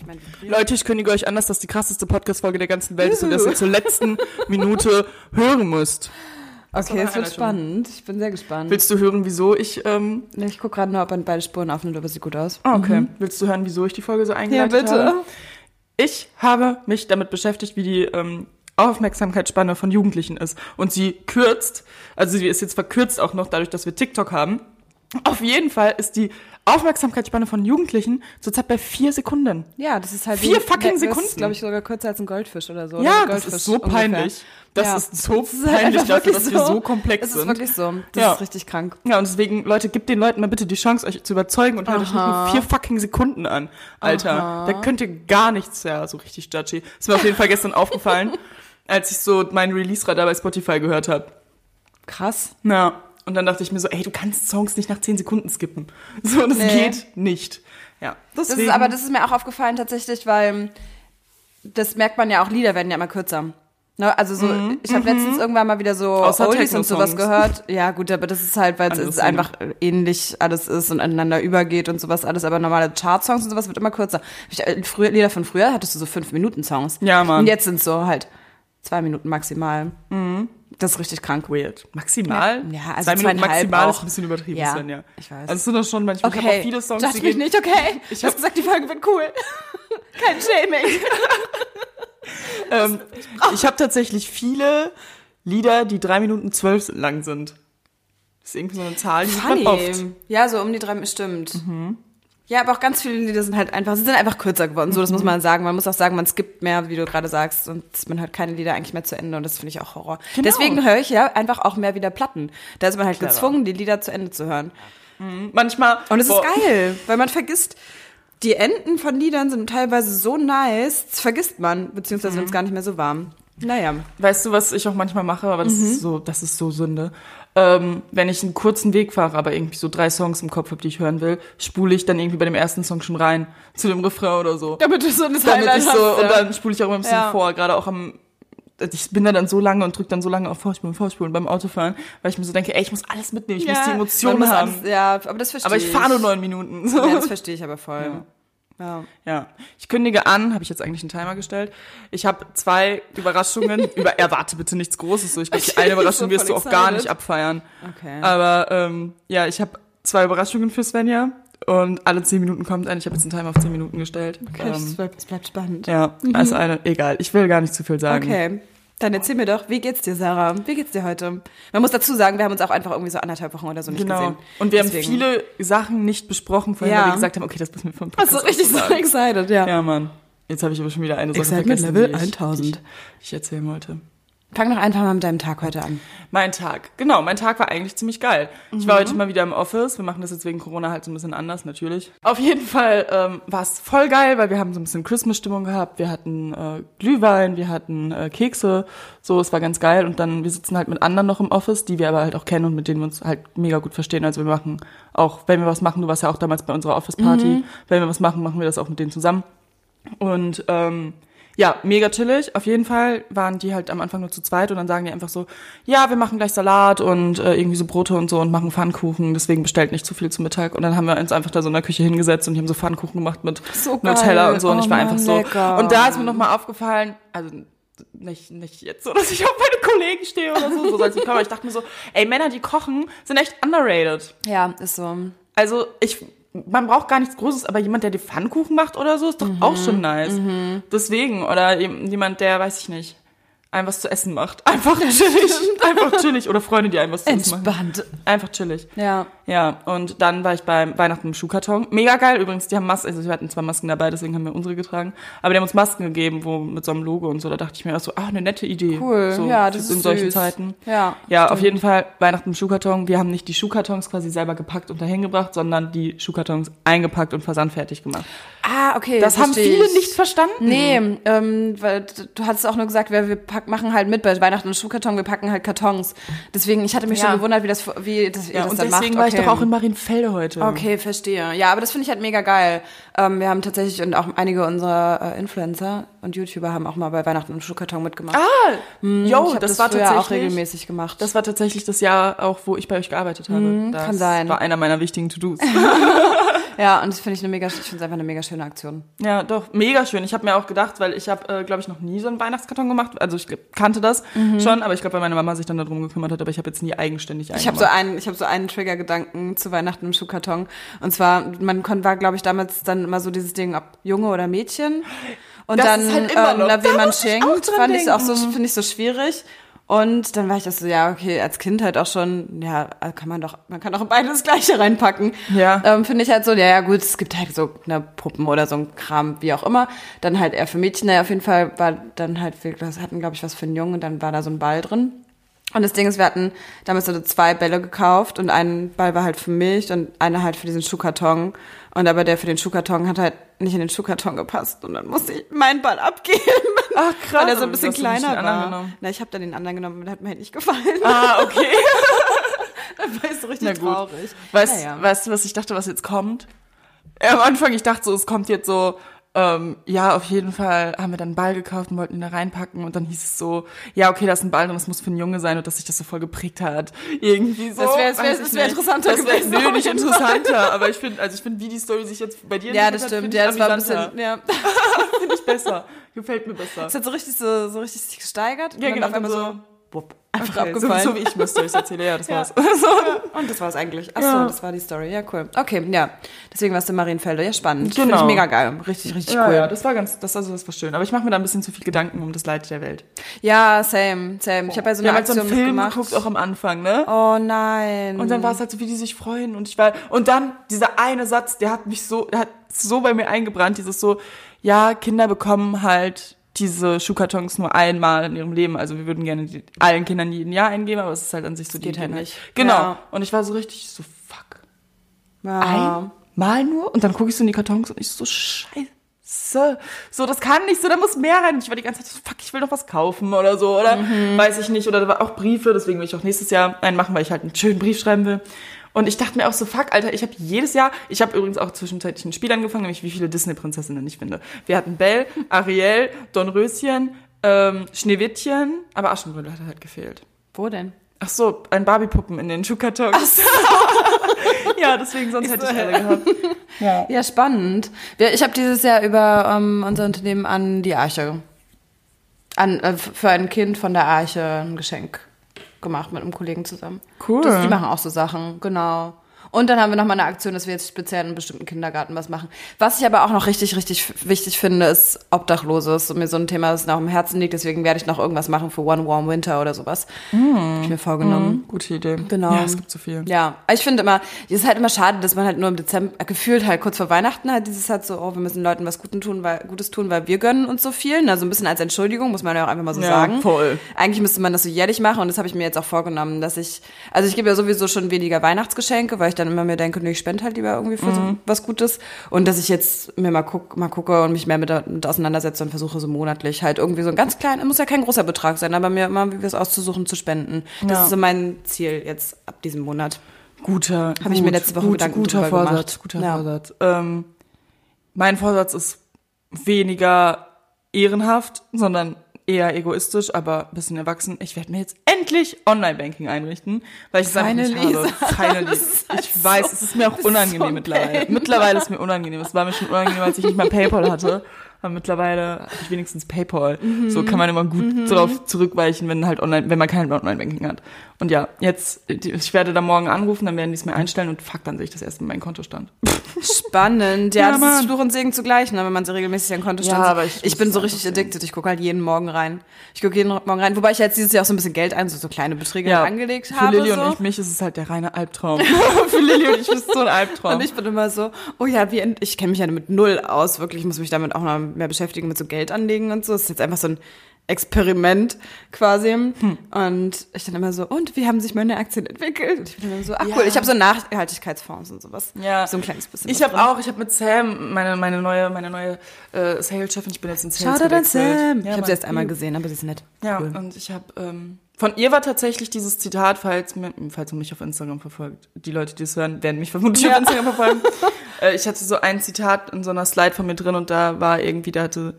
ich mein. Leute, ich kündige euch an, dass das die krasseste Podcast-Folge der ganzen Welt ist und dass ihr zur letzten Minute hören müsst. Okay, es wird spannend. Ich bin sehr gespannt. Willst du hören, wieso ich, ähm, Ich gucke gerade nur, ob man beide Spuren aufnimmt, aber es sieht gut aus. ah, okay. Willst du hören, wieso ich die Folge so Ja, eingeleitet bitte. habe? Ich habe mich damit beschäftigt, wie die ähm, Aufmerksamkeitsspanne von Jugendlichen ist. Und sie kürzt, also sie ist jetzt verkürzt auch noch dadurch, dass wir TikTok haben. Auf jeden Fall ist die Aufmerksamkeitsspanne von Jugendlichen zurzeit bei vier Sekunden. Ja, das ist halt Vier fucking Das Sekunden. ist, glaube ich, sogar kürzer als ein Goldfisch oder so. oder Ja, ein das ist so peinlich. Das Ja. ist so Das ist halt peinlich dafür, dass wir so komplex sind. ist wirklich so. Das Ja. ist richtig krank. Ja, und deswegen, Leute, gebt den Leuten mal bitte die Chance, euch zu überzeugen und hört euch nicht nur vier fucking Sekunden an. Alter, da könnt ihr gar nichts, ja, so richtig judgy. Ist mir auf jeden Fall gestern aufgefallen, als ich so meinen Release-Radar bei Spotify gehört habe. Krass. Na, und dann dachte ich mir so, ey, du kannst Songs nicht nach zehn Sekunden skippen. So, das Nee. geht nicht. Ja, Das ist, aber das ist mir auch aufgefallen tatsächlich, weil das merkt man ja auch, Lieder werden ja immer kürzer. Ne, also so, ich habe letztens irgendwann mal wieder so Mhm. Außer Oldies und sowas gehört. Ja, gut, aber das ist halt, weil es ist einfach ähnlich alles ist und aneinander übergeht und sowas alles. Aber normale Chartsongs und sowas wird immer kürzer. Ich, äh, früher, Lieder von früher hattest du so fünf Minuten Songs. Ja, Mann. Und jetzt sind so halt zwei Minuten maximal. Das ist richtig krank. weird. Maximal? Ja, also Zwei Minuten maximal auch. ist ein bisschen übertrieben, Ja, Sven, ja. ich weiß. Also es sind das schon manchmal, ich habe viele Songs, Judge mich nicht, okay. Ich habe hab- gesagt, die Folge wird cool. Kein Shaming. Ähm, ich habe tatsächlich viele Lieder, die drei Minuten zwölf lang sind. Das ist irgendwie so eine Zahl, die sieht man oft. Ja, so um die drei, stimmt. Ja, aber auch ganz viele Lieder sind halt einfach, sie sind einfach kürzer geworden. So, das muss man sagen. Man muss auch sagen, man skippt mehr, wie du gerade sagst, und man hört keine Lieder eigentlich mehr zu Ende und das finde ich auch Horror. Genau. Deswegen höre ich ja einfach auch mehr wieder Platten. Da ist man halt gezwungen, die Lieder zu Ende zu hören. Manchmal. Und es ist geil, weil man vergisst, die Enden von Liedern sind teilweise so nice, das vergisst man, beziehungsweise wenn es gar nicht mehr so warm. Naja. Weißt du, was ich auch manchmal mache, aber das Mhm. ist so, das ist so Sünde. Ähm, wenn ich einen kurzen Weg fahre, aber irgendwie so drei Songs im Kopf habe, die ich hören will, spule ich dann irgendwie bei dem ersten Song schon rein zu dem Refrain oder so. Damit du so ein Damit ich so, und dann spule ich auch immer ein bisschen Ja. vor, gerade auch am ich bin da dann so lange und drücke dann so lange auf Vorspulen, Vorspulen beim Autofahren, weil ich mir so denke, ey, ich muss alles mitnehmen, ich muss die Emotionen haben. ja, aber das verstehe aber ich fahre nur neun Minuten. So. Ja, das verstehe ich aber voll. Ja. Ja, ich kündige an, habe ich jetzt eigentlich einen Timer gestellt. Ich habe zwei Überraschungen. Über, erwarte bitte nichts Großes. So, ich glaube, die Okay, eine Überraschung so wirst du auch gar nicht abfeiern. Okay. Aber ähm, ja, ich habe zwei Überraschungen für Svenja und alle zehn Minuten kommt eine. Ich habe jetzt einen Timer auf zehn Minuten gestellt. Okay, es Ähm, bleibt, es bleibt spannend. ja, also eine, egal. Ich will gar nicht zu viel sagen. Okay. Dann erzähl mir doch, wie geht's dir, Sarah? Wie geht's dir heute? Man muss dazu sagen, wir haben uns auch einfach irgendwie so anderthalb Wochen oder so nicht Genau. gesehen. Und wir Deswegen. haben viele Sachen nicht besprochen, vorhin, Ja. weil wir gesagt haben, okay, das müssen wir vom Also Podcast richtig so excited, ja. Ja, Mann. Jetzt habe ich aber schon wieder eine Sache Excitement vergessen, Level ich, 1000. Die ich, ich erzählen wollte. Fang doch einfach mal mit deinem Tag heute an. Mein Tag. Genau, mein Tag war eigentlich ziemlich geil. Ich Mhm. war heute mal wieder im Office. Wir machen das jetzt wegen Corona halt so ein bisschen anders, natürlich. Auf jeden Fall ähm, war es voll geil, weil wir haben so ein bisschen Christmas-Stimmung gehabt. Wir hatten äh, Glühwein, wir hatten äh, Kekse. So, es war ganz geil. Und dann, wir sitzen halt mit anderen noch im Office, die wir aber halt auch kennen und mit denen wir uns halt mega gut verstehen. Also wir machen auch, wenn wir was machen, du warst ja auch damals bei unserer Office-Party, Mhm. wenn wir was machen, machen wir das auch mit denen zusammen. Und ähm, ja, mega chillig. Auf jeden Fall waren die halt am Anfang nur zu zweit und dann sagen die einfach so, ja, wir machen gleich Salat und äh, irgendwie so Brote und so und machen Pfannkuchen, deswegen bestellt nicht zu viel zu Mittag. Und dann haben wir uns einfach da so in der Küche hingesetzt und die haben so Pfannkuchen gemacht mit So. Nutella und so. Und Oh ich war Mann, einfach so. lecker. Und da ist mir nochmal aufgefallen, also nicht, nicht jetzt so, dass ich auf meine Kollegen stehe oder so, so soll es nicht kommen. Aber ich dachte mir so, ey, Männer, die kochen, sind echt underrated. Ja, ist so. Also ich, man braucht gar nichts Großes, aber jemand, der die Pfannkuchen macht oder so, ist doch auch schon nice. Deswegen, oder jem- jemand, der, weiß ich nicht, einem was zu essen macht. Einfach chillig. Einfach chillig. Oder Freunde, die einem was zu essen machen. Entspannt. Einfach chillig. Ja. Ja, und dann war ich beim Weihnachten im Schuhkarton. Mega geil übrigens, die haben Masken, also wir hatten zwar Masken dabei, deswegen haben wir unsere getragen, aber die haben uns Masken gegeben, wo mit so einem Logo und so, da dachte ich mir auch so, ach, eine nette Idee. Cool. So, Ja, das in ist solchen süß. Zeiten. Ja, Ja, auf jeden Fall Weihnachten im Schuhkarton. Wir haben nicht die Schuhkartons quasi selber gepackt und dahin gebracht, sondern die Schuhkartons eingepackt und versandfertig gemacht. Ah, okay. Das haben viele ich. nicht verstanden. Nee, ähm, weil du hattest auch nur gesagt, wir, wir pack, machen halt mit bei Weihnachten und Schuhkarton, wir packen halt Kartons. Deswegen, ich hatte mich Ja. schon gewundert, wie das, wie das, ihr Ja, das dann macht. ich doch auch in Marienfelde heute. Okay, verstehe. Ja, aber das finde ich halt mega geil. Ähm, wir haben tatsächlich, und auch einige unserer äh, Influencer und YouTuber haben auch mal bei Weihnachten und Schuhkarton mitgemacht. Ah, yo, ich hab das, das, war tatsächlich auch regelmäßig gemacht. Das war tatsächlich das Jahr auch, wo ich bei euch gearbeitet habe. das kann sein. war einer meiner wichtigen To-Dos. Ja, und das finde ich eine mega, ich finde es einfach eine mega schöne Aktion. Ja, doch, mega schön. Ich habe mir auch gedacht, weil ich habe, äh, glaube ich, noch nie so einen Weihnachtskarton gemacht. Also ich kannte das schon, aber ich glaube, weil meine Mama sich dann darum gekümmert hat, aber ich habe jetzt nie eigenständig einen Ich habe so einen, ich habe so einen Trigger-Gedanken zu Weihnachten im Schuhkarton. Und zwar, man war, glaube ich, damals dann immer so dieses Ding, ob Junge oder Mädchen. Und Das dann, halt immer ähm, noch- na, da wen man muss ich auch schenkt, dran fand ich auch so, finde ich so schwierig. Und dann war ich das so, ja, okay, als Kind halt auch schon, ja, kann man doch, man kann doch in beide das Gleiche reinpacken. Ja. Ähm, finde ich halt so, ja, ja, gut, es gibt halt so eine Puppen oder so ein Kram, wie auch immer. Dann halt eher für Mädchen, naja, auf jeden Fall war dann halt, wir hatten, glaube ich, was für einen Jungen und dann war da so ein Ball drin. Und das Ding ist, wir hatten damals so zwei Bälle gekauft und ein Ball war halt für mich und einer halt für diesen Schuhkarton. Und aber der für den Schuhkarton hat halt nicht in den Schuhkarton gepasst und dann musste ich meinen Ball abgeben. Ach krass. Weil er so ein bisschen kleiner war. Na, ich habe dann den anderen genommen und der hat mir halt nicht gefallen. Ah, okay. Da war ich so richtig Na gut. traurig. Weißt, Naja. weißt du, was ich dachte, was jetzt kommt? Am Anfang, ich dachte so, es kommt jetzt so, ähm, ja, auf jeden Fall haben wir dann einen Ball gekauft und wollten ihn da reinpacken und dann hieß es so, ja, okay, das ist ein Ball und das muss für einen Junge sein und dass sich das so voll geprägt hat. Irgendwie so. Das wär- das wär- wär nicht. interessanter das wär, gewesen, Nö, nicht interessanter, aber ich finde, also ich finde, wie die Story sich jetzt bei dir Ja, das stimmt. hat, Ja, das war ein bisschen, ja. Finde ich besser. Gefällt mir besser. Es hat so richtig so, so richtig sich gesteigert. Ja, und genau, Auf einmal so- so, wupp, einfach Okay, so, abgefallen. so wie ich mir Storys erzähle, ja, das Ja. war's. Und das war es eigentlich. Achso, Ja. das war die Story. Ja, cool. Okay, ja. Deswegen warst du in Marienfelde. Ja, spannend. Genau. Finde ich mega geil. Richtig, richtig Ja, cool. ja, das war ganz, das, also das war schön. Aber ich mache mir da ein bisschen zu viel Gedanken um das Leid der Welt. Ja, same, same. Ich habe ja so eine haben halt so Aktion einen Film geguckt, auch am Anfang, ne? Oh nein. Und dann war es halt so, wie die sich freuen. Und ich war, und dann dieser eine Satz, der hat mich so, der hat so bei mir eingebrannt, dieses so, ja, Kinder bekommen halt diese Schuhkartons nur einmal in ihrem Leben. Also wir würden gerne die, allen Kindern jeden Jahr eingeben, aber es ist halt an sich so, die geht halt nicht. Genau. Ja. Und ich war so richtig so, fuck. ja. Einmal nur? Und dann gucke ich so in die Kartons und ich so, scheiße. So, das kann nicht so, da muss mehr rein. Ich war die ganze Zeit so, fuck, ich will noch was kaufen oder so, oder? Mhm. Weiß ich nicht. Oder da war auch Briefe, deswegen will ich auch nächstes Jahr einen machen, weil ich halt einen schönen Brief schreiben will. Und ich dachte mir auch so, fuck, Alter, ich habe jedes Jahr, ich habe übrigens auch zwischenzeitlich ein Spiel angefangen, nämlich wie viele Disney-Prinzessinnen ich finde. Wir hatten Belle, Ariel, Dornröschen, ähm, Schneewittchen, aber Aschenbrödel hat halt gefehlt. Wo denn? Ach so, ein Barbie-Puppen in den Schuhkartons. ja, deswegen, sonst hätte ich alle gehabt. Ja. Ja, spannend. Ich habe dieses Jahr über ähm, unser Unternehmen an die Arche, an, äh, für ein Kind von der Arche ein Geschenk gemacht mit einem Kollegen zusammen. Cool. Das, die machen auch so Sachen, genau. Und dann haben wir noch mal eine Aktion, dass wir jetzt speziell in einem bestimmten Kindergarten was machen. Was ich aber auch noch richtig, richtig wichtig finde, ist Obdachlose. Das ist mir so ein Thema, das noch am Herzen liegt. Deswegen werde ich noch irgendwas machen für One Warm Winter oder sowas. Hab ich mir vorgenommen. Gute Idee. Genau. Ja, es gibt so viel. Ja, ich finde immer, es ist halt immer schade, dass man halt nur im Dezember, gefühlt halt kurz vor Weihnachten halt dieses halt so, oh, wir müssen Leuten was Gutes tun, weil, Gutes tun, weil wir gönnen uns so viel. Also ein bisschen als Entschuldigung, muss man ja auch einfach mal so Ja, sagen. voll. Eigentlich müsste man das so jährlich machen und das habe ich mir jetzt auch vorgenommen, dass ich, also ich gebe ja sowieso schon weniger Weihnachtsgeschenke, weil ich dann immer mir denke, nee, ich spende halt lieber irgendwie für Mhm. so was Gutes. Und dass ich jetzt mir mal, guck, mal gucke und mich mehr mit, mit auseinandersetze und versuche so monatlich halt irgendwie so ein ganz klein, muss ja kein großer Betrag sein, aber mir immer wie wir es auszusuchen, zu spenden. Das Ja. ist so mein Ziel jetzt ab diesem Monat. Guter. Hab ich mir letzte Woche gut, Gedanken guter Vorsatz. gemacht. Guter Ja. Vorsatz. Ähm, mein Vorsatz ist weniger ehrenhaft, sondern eher egoistisch, aber ein bisschen erwachsen. Ich werde mir jetzt endlich Online-Banking einrichten, weil ich es einfach nicht Finally, habe. Finally. halt Ich weiß, so- es ist mir auch unangenehm so mittlerweile. pain. Mittlerweile ist mir unangenehm. Es war mir schon unangenehm, als ich nicht mal PayPal hatte. Aber mittlerweile habe ich wenigstens PayPal. So kann man immer gut darauf zurückweichen, wenn halt online, wenn man kein Online-Banking hat. Und ja, jetzt, ich werde da morgen anrufen, dann werden die es mir einstellen und fuck, dann sehe ich das erste Mal meinen Kontostand. Spannend. Ja, Ja, das Mann. ist Fluch und Segen zugleich, ne, wenn man so regelmäßig an Konto Ja, aber ich ich bin es so richtig addicted. Ich gucke halt jeden Morgen rein. Ich gucke jeden Morgen rein. Wobei ich jetzt dieses Jahr auch so ein bisschen Geld ein, so, so kleine Beträge angelegt für habe. Lilly so. und ich, mich ist es halt der reine Albtraum. für Lilly und ich ist es so ein Albtraum. Und ich bin immer so, oh ja, wie, ich kenne mich ja mit null aus, wirklich. Ich muss mich damit auch noch mehr beschäftigen, mit so Geld anlegen und so. Das ist jetzt einfach so ein Experiment quasi. Hm. Und ich dann immer so, und wie haben sich meine Aktien entwickelt? Und ich bin dann so, ach Ja. cool, ich habe so Nachhaltigkeitsfonds und sowas. Ja. So ein kleines bisschen. ich habe auch, ich habe mit Sam, meine, meine neue, meine neue äh, Sales-Chefin, ich bin jetzt in Sales an gewechselt. Sam. ich Ja, habe sie erst einmal gesehen, aber sie ist nett. Ja, Cool. und ich habe ähm, von ihr war tatsächlich dieses Zitat, falls, falls man mich auf Instagram verfolgt. Die Leute, die es hören, werden mich vermutlich Ja. auf Instagram verfolgen. äh, ich hatte so ein Zitat in so einer Slide von mir drin und da war irgendwie, da hatte,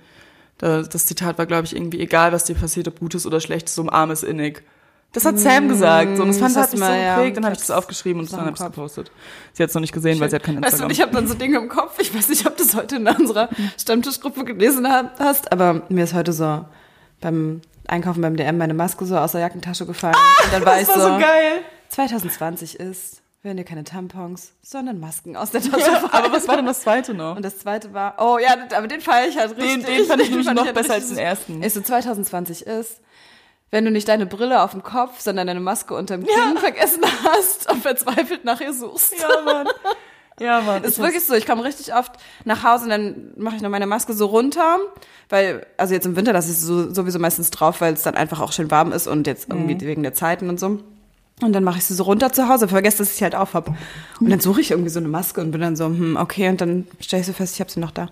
das Zitat war, glaube ich, irgendwie, egal was dir passiert, ob Gutes oder Schlechtes, umarm es innig. Das hat Sam gesagt. So, und das fand Mm, das hat mich so mal, ja. geprägt. Dann habe ich Ich das aufgeschrieben und dann habe ich es gepostet. Sie hat es noch nicht gesehen, weil sie hat kein Weißt du, Instagram. ich habe dann so Dinge im Kopf. Ich weiß nicht, ob du das heute in unserer Stammtischgruppe gelesen ha- hast, aber mir ist heute so beim Einkaufen beim DM meine Maske so aus der Jackentasche gefallen. und dann war ich das war so geil. 2020 ist, werden dir keine Tampons, sondern Masken aus der Tasche fallen. Aber was war denn das zweite noch? Und das zweite war, oh ja, aber den feiere ich halt richtig. Den, den fand ich nämlich noch halt besser richtig als den ersten. ist so 2020 ist, wenn du nicht deine Brille auf dem Kopf, sondern deine Maske unterm Kinn vergessen hast und verzweifelt nach ihr suchst. Ja, Mann. Ja, Mann. Ist Ich wirklich so, ich komme richtig oft nach Hause und dann mache ich noch meine Maske so runter, weil, also jetzt im Winter lasse ich sie so, sowieso meistens drauf, weil es dann einfach auch schön warm ist und jetzt irgendwie Mhm. wegen der Zeiten und so. Und dann mache ich sie so runter zu Hause, vergesse, dass ich sie halt auf hab. Und dann suche ich irgendwie so eine Maske und bin dann so, hm, okay, und dann stelle ich so fest, ich habe sie noch da.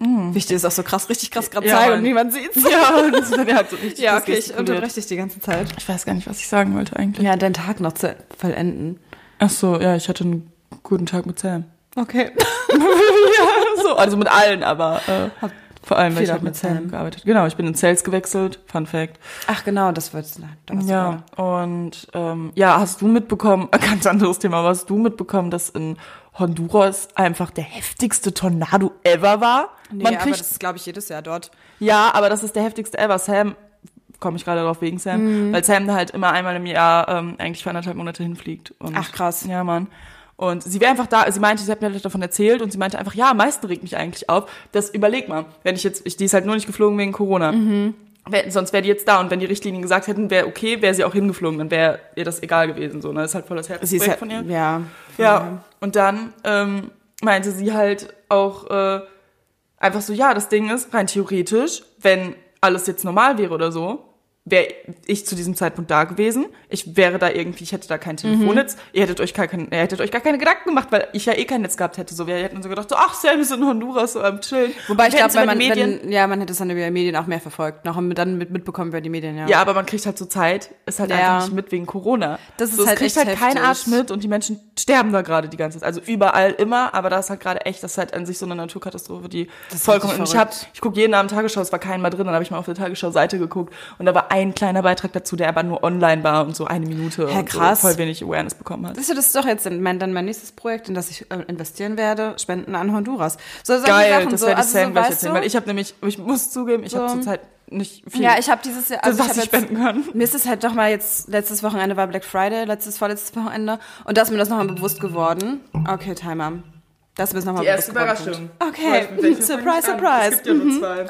Wichtig ist auch so krass, richtig krass gerade Mhm. Ja, zeigen und niemand sieht's. ja, das wird ja halt so richtig Ja, das okay, ich unterbreche dich die ganze Zeit. Ich weiß gar nicht, was ich sagen wollte eigentlich. Ja, deinen Tag noch zu vollenden. Ach so, ja, ich hatte einen guten Tag mit Sam. Okay. ja, so, also mit allen, aber äh, vor allem, weil ich halt mit Sam gearbeitet. Genau, ich bin in Sales gewechselt, Fun Fact. Ach genau, das wird's. da Ja, und ähm, ja, hast du mitbekommen, ganz anderes Thema, aber hast du mitbekommen, dass in Honduras einfach der heftigste Tornado ever war? Nee, Man aber kriegt, das ist, glaube ich, jedes Jahr dort. ja, aber das ist der heftigste ever. Sam, komme ich gerade drauf wegen Sam, Mhm. weil Sam da halt immer einmal im Jahr ähm, eigentlich für anderthalb Monate hinfliegt. Und, Ach, krass. Ja, Mann. Und sie wäre einfach da, sie meinte, sie hat mir davon erzählt und sie meinte einfach, ja, am meisten regt mich eigentlich auf. Das überleg mal, wenn ich jetzt, ich, die ist halt nur nicht geflogen wegen Corona. Mhm. Sonst wäre die jetzt da und wenn die Richtlinien gesagt hätten, wäre okay, wäre sie auch hingeflogen, dann wäre ihr das egal gewesen. So, ne? Das ist halt voll das Herzensprojekt halt, von ihr. ja. Ja, und dann ähm, meinte sie halt auch äh, einfach so, ja, das Ding ist, rein theoretisch, wenn alles jetzt normal wäre oder so, wäre ich zu diesem Zeitpunkt da gewesen. Ich wäre da irgendwie, ich hätte da kein Telefonnetz. Ihr hättet euch gar kein, ihr hättet euch gar keine Gedanken gemacht, weil ich ja eh kein Netz gehabt hätte. So, wir hätten so gedacht, so, ach, Sam ist in Honduras, so am Chillen. Wobei ich glaube, man, Medien, wenn, ja, man hätte es dann über die Medien auch mehr verfolgt, noch dann mit, mitbekommen über die Medien, ja. Ja, aber man kriegt halt so Zeit, ist halt Ja. einfach nicht mit wegen Corona. Das ist so, es halt kriegt halt kein heftig. Arsch mit und die Menschen sterben da gerade die ganze Zeit. Also überall immer, aber da ist halt gerade echt, das ist halt an sich so eine Naturkatastrophe, die ist vollkommen. Und ich hab, ich gucke jeden Abend Tagesschau, es war kein mal drin, dann habe ich mal auf der Tagesschau-Seite geguckt und da war ein kleiner Beitrag dazu, der aber nur online war und so eine Minute und krass. so voll wenig Awareness bekommen hat. Siehst du, das ist doch jetzt mein, dann mein nächstes Projekt, in das ich äh, investieren werde, Spenden an Honduras. So, Geil, Sachen, das so, werde ich also so, gleich weißt erzählen, du? weil ich habe nämlich, ich muss zugeben, ich habe So. zurzeit nicht viel, Ja, ich habe dieses Jahr, also was ich ich jetzt, spenden kann. Mir ist es halt doch mal jetzt, letztes Wochenende war Black Friday, letztes, vorletztes Wochenende. Und da ist mir das nochmal bewusst geworden. Okay, Timer. Das ist mir nochmal Die erste bewusst. Überraschung. Okay, surprise, surprise. Es gibt ja nur zwei.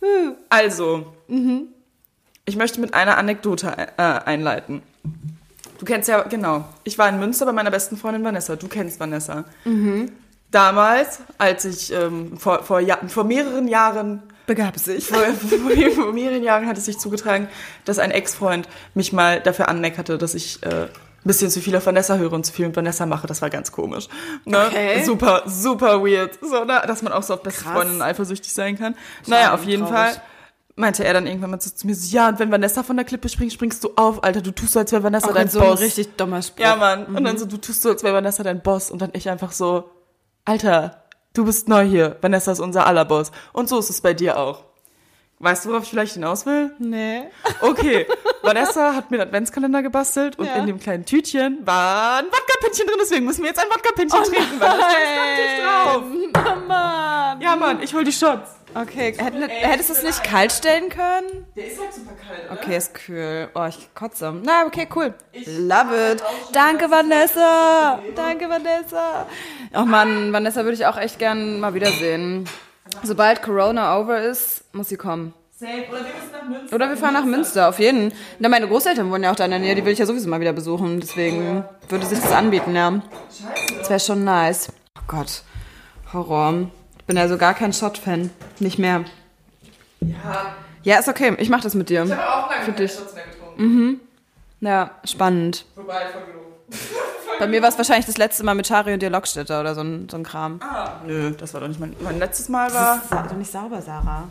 also, ich möchte mit einer Anekdote äh, einleiten. Du kennst ja, genau. Ich war in Münster bei meiner besten Freundin Vanessa. Du kennst Vanessa. Damals, als ich ähm, vor, vor, ja, vor mehreren Jahren Begab sich. vor, vor, vor mehreren Jahren hat es sich zugetragen, dass ein Ex-Freund mich mal dafür anmeckerte, dass ich äh, ein bisschen zu viel auf Vanessa höre und zu viel mit Vanessa mache. Das war ganz komisch. Ne? Okay. Super, super weird. So, ne? Dass man auch so auf beste Krass. Freundinnen eifersüchtig sein kann. Naja, auf jeden traurig. Fall meinte er dann irgendwann mal so zu mir so, ja, und wenn Vanessa von der Klippe springt, springst du auf, Alter, du tust so, als wäre Vanessa Auch dein ein so ein Boss. richtig dummer Spruch. Ja, Mann. Und dann so, du tust so, als wäre Vanessa dein Boss. Und dann ich einfach so, Alter, du bist neu hier. Vanessa ist unser aller Boss. Und so ist es bei dir auch. Weißt du, worauf ich vielleicht hinaus will? Nee. Okay, Vanessa hat mir einen Adventskalender gebastelt und Ja. in dem kleinen Tütchen war ein Wodka-Pinchen drin, deswegen müssen wir jetzt ein Wodka-Pinchen trinken, weil da steht drauf. Oh Mann. Ja, Mann, ich hol die Shots. Okay, hätten- hättest du es nicht kalt stellen können? Der ist halt super kalt, oder? Okay, ist kühl. Oh, ich kotze. Na, okay, cool. Love it. Danke, Vanessa. Danke, Vanessa. Oh Mann, Vanessa würde ich auch echt gern mal wiedersehen. Sobald Corona over ist, muss sie kommen. Safe. Oder wir müssen nach Münster. Oder wir fahren nach Münster, auf jeden. Na, meine Großeltern wohnen ja auch da in der Nähe, die will ich ja sowieso mal wieder besuchen. Deswegen würde sich das anbieten, ja. Das wäre schon nice. Oh Gott, Horror. Ich bin ja so gar kein Shot-Fan. Nicht mehr. Ja, Ja, ist okay. Ich mach das mit dir. ich habe auch lange Für keine dich. Shots mehr getrunken. Ja, spannend. Wobei, voll genug. Bei mir war es wahrscheinlich das letzte Mal mit Chari und dir Lockstädter oder so ein, so ein Kram. Ah, nö, das war doch nicht mein, mein letztes Mal war. Das ist doch nicht sauber, Sarah.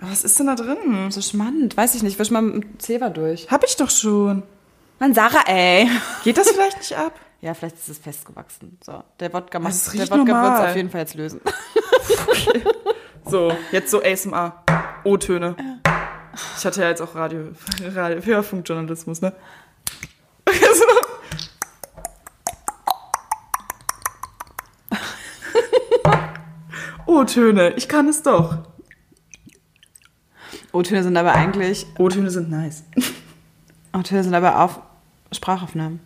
Was ist denn da drin? So schmand. Weiß ich nicht. Wisch mal mit dem Zewa durch. Hab ich doch schon. Mann, Sarah, ey. Geht das vielleicht nicht ab? Ja, vielleicht ist es festgewachsen. So, der Wodka, Also macht, es der Wodka wird es auf jeden Fall jetzt lösen. So, jetzt so ASMR. O-Töne. Ich hatte ja jetzt auch Radio, Radio Hörfunkjournalismus, ne? O-Töne, ich kann es doch. O-Töne sind aber eigentlich, O-Töne sind nice. O-Töne sind aber auf Sprachaufnahmen.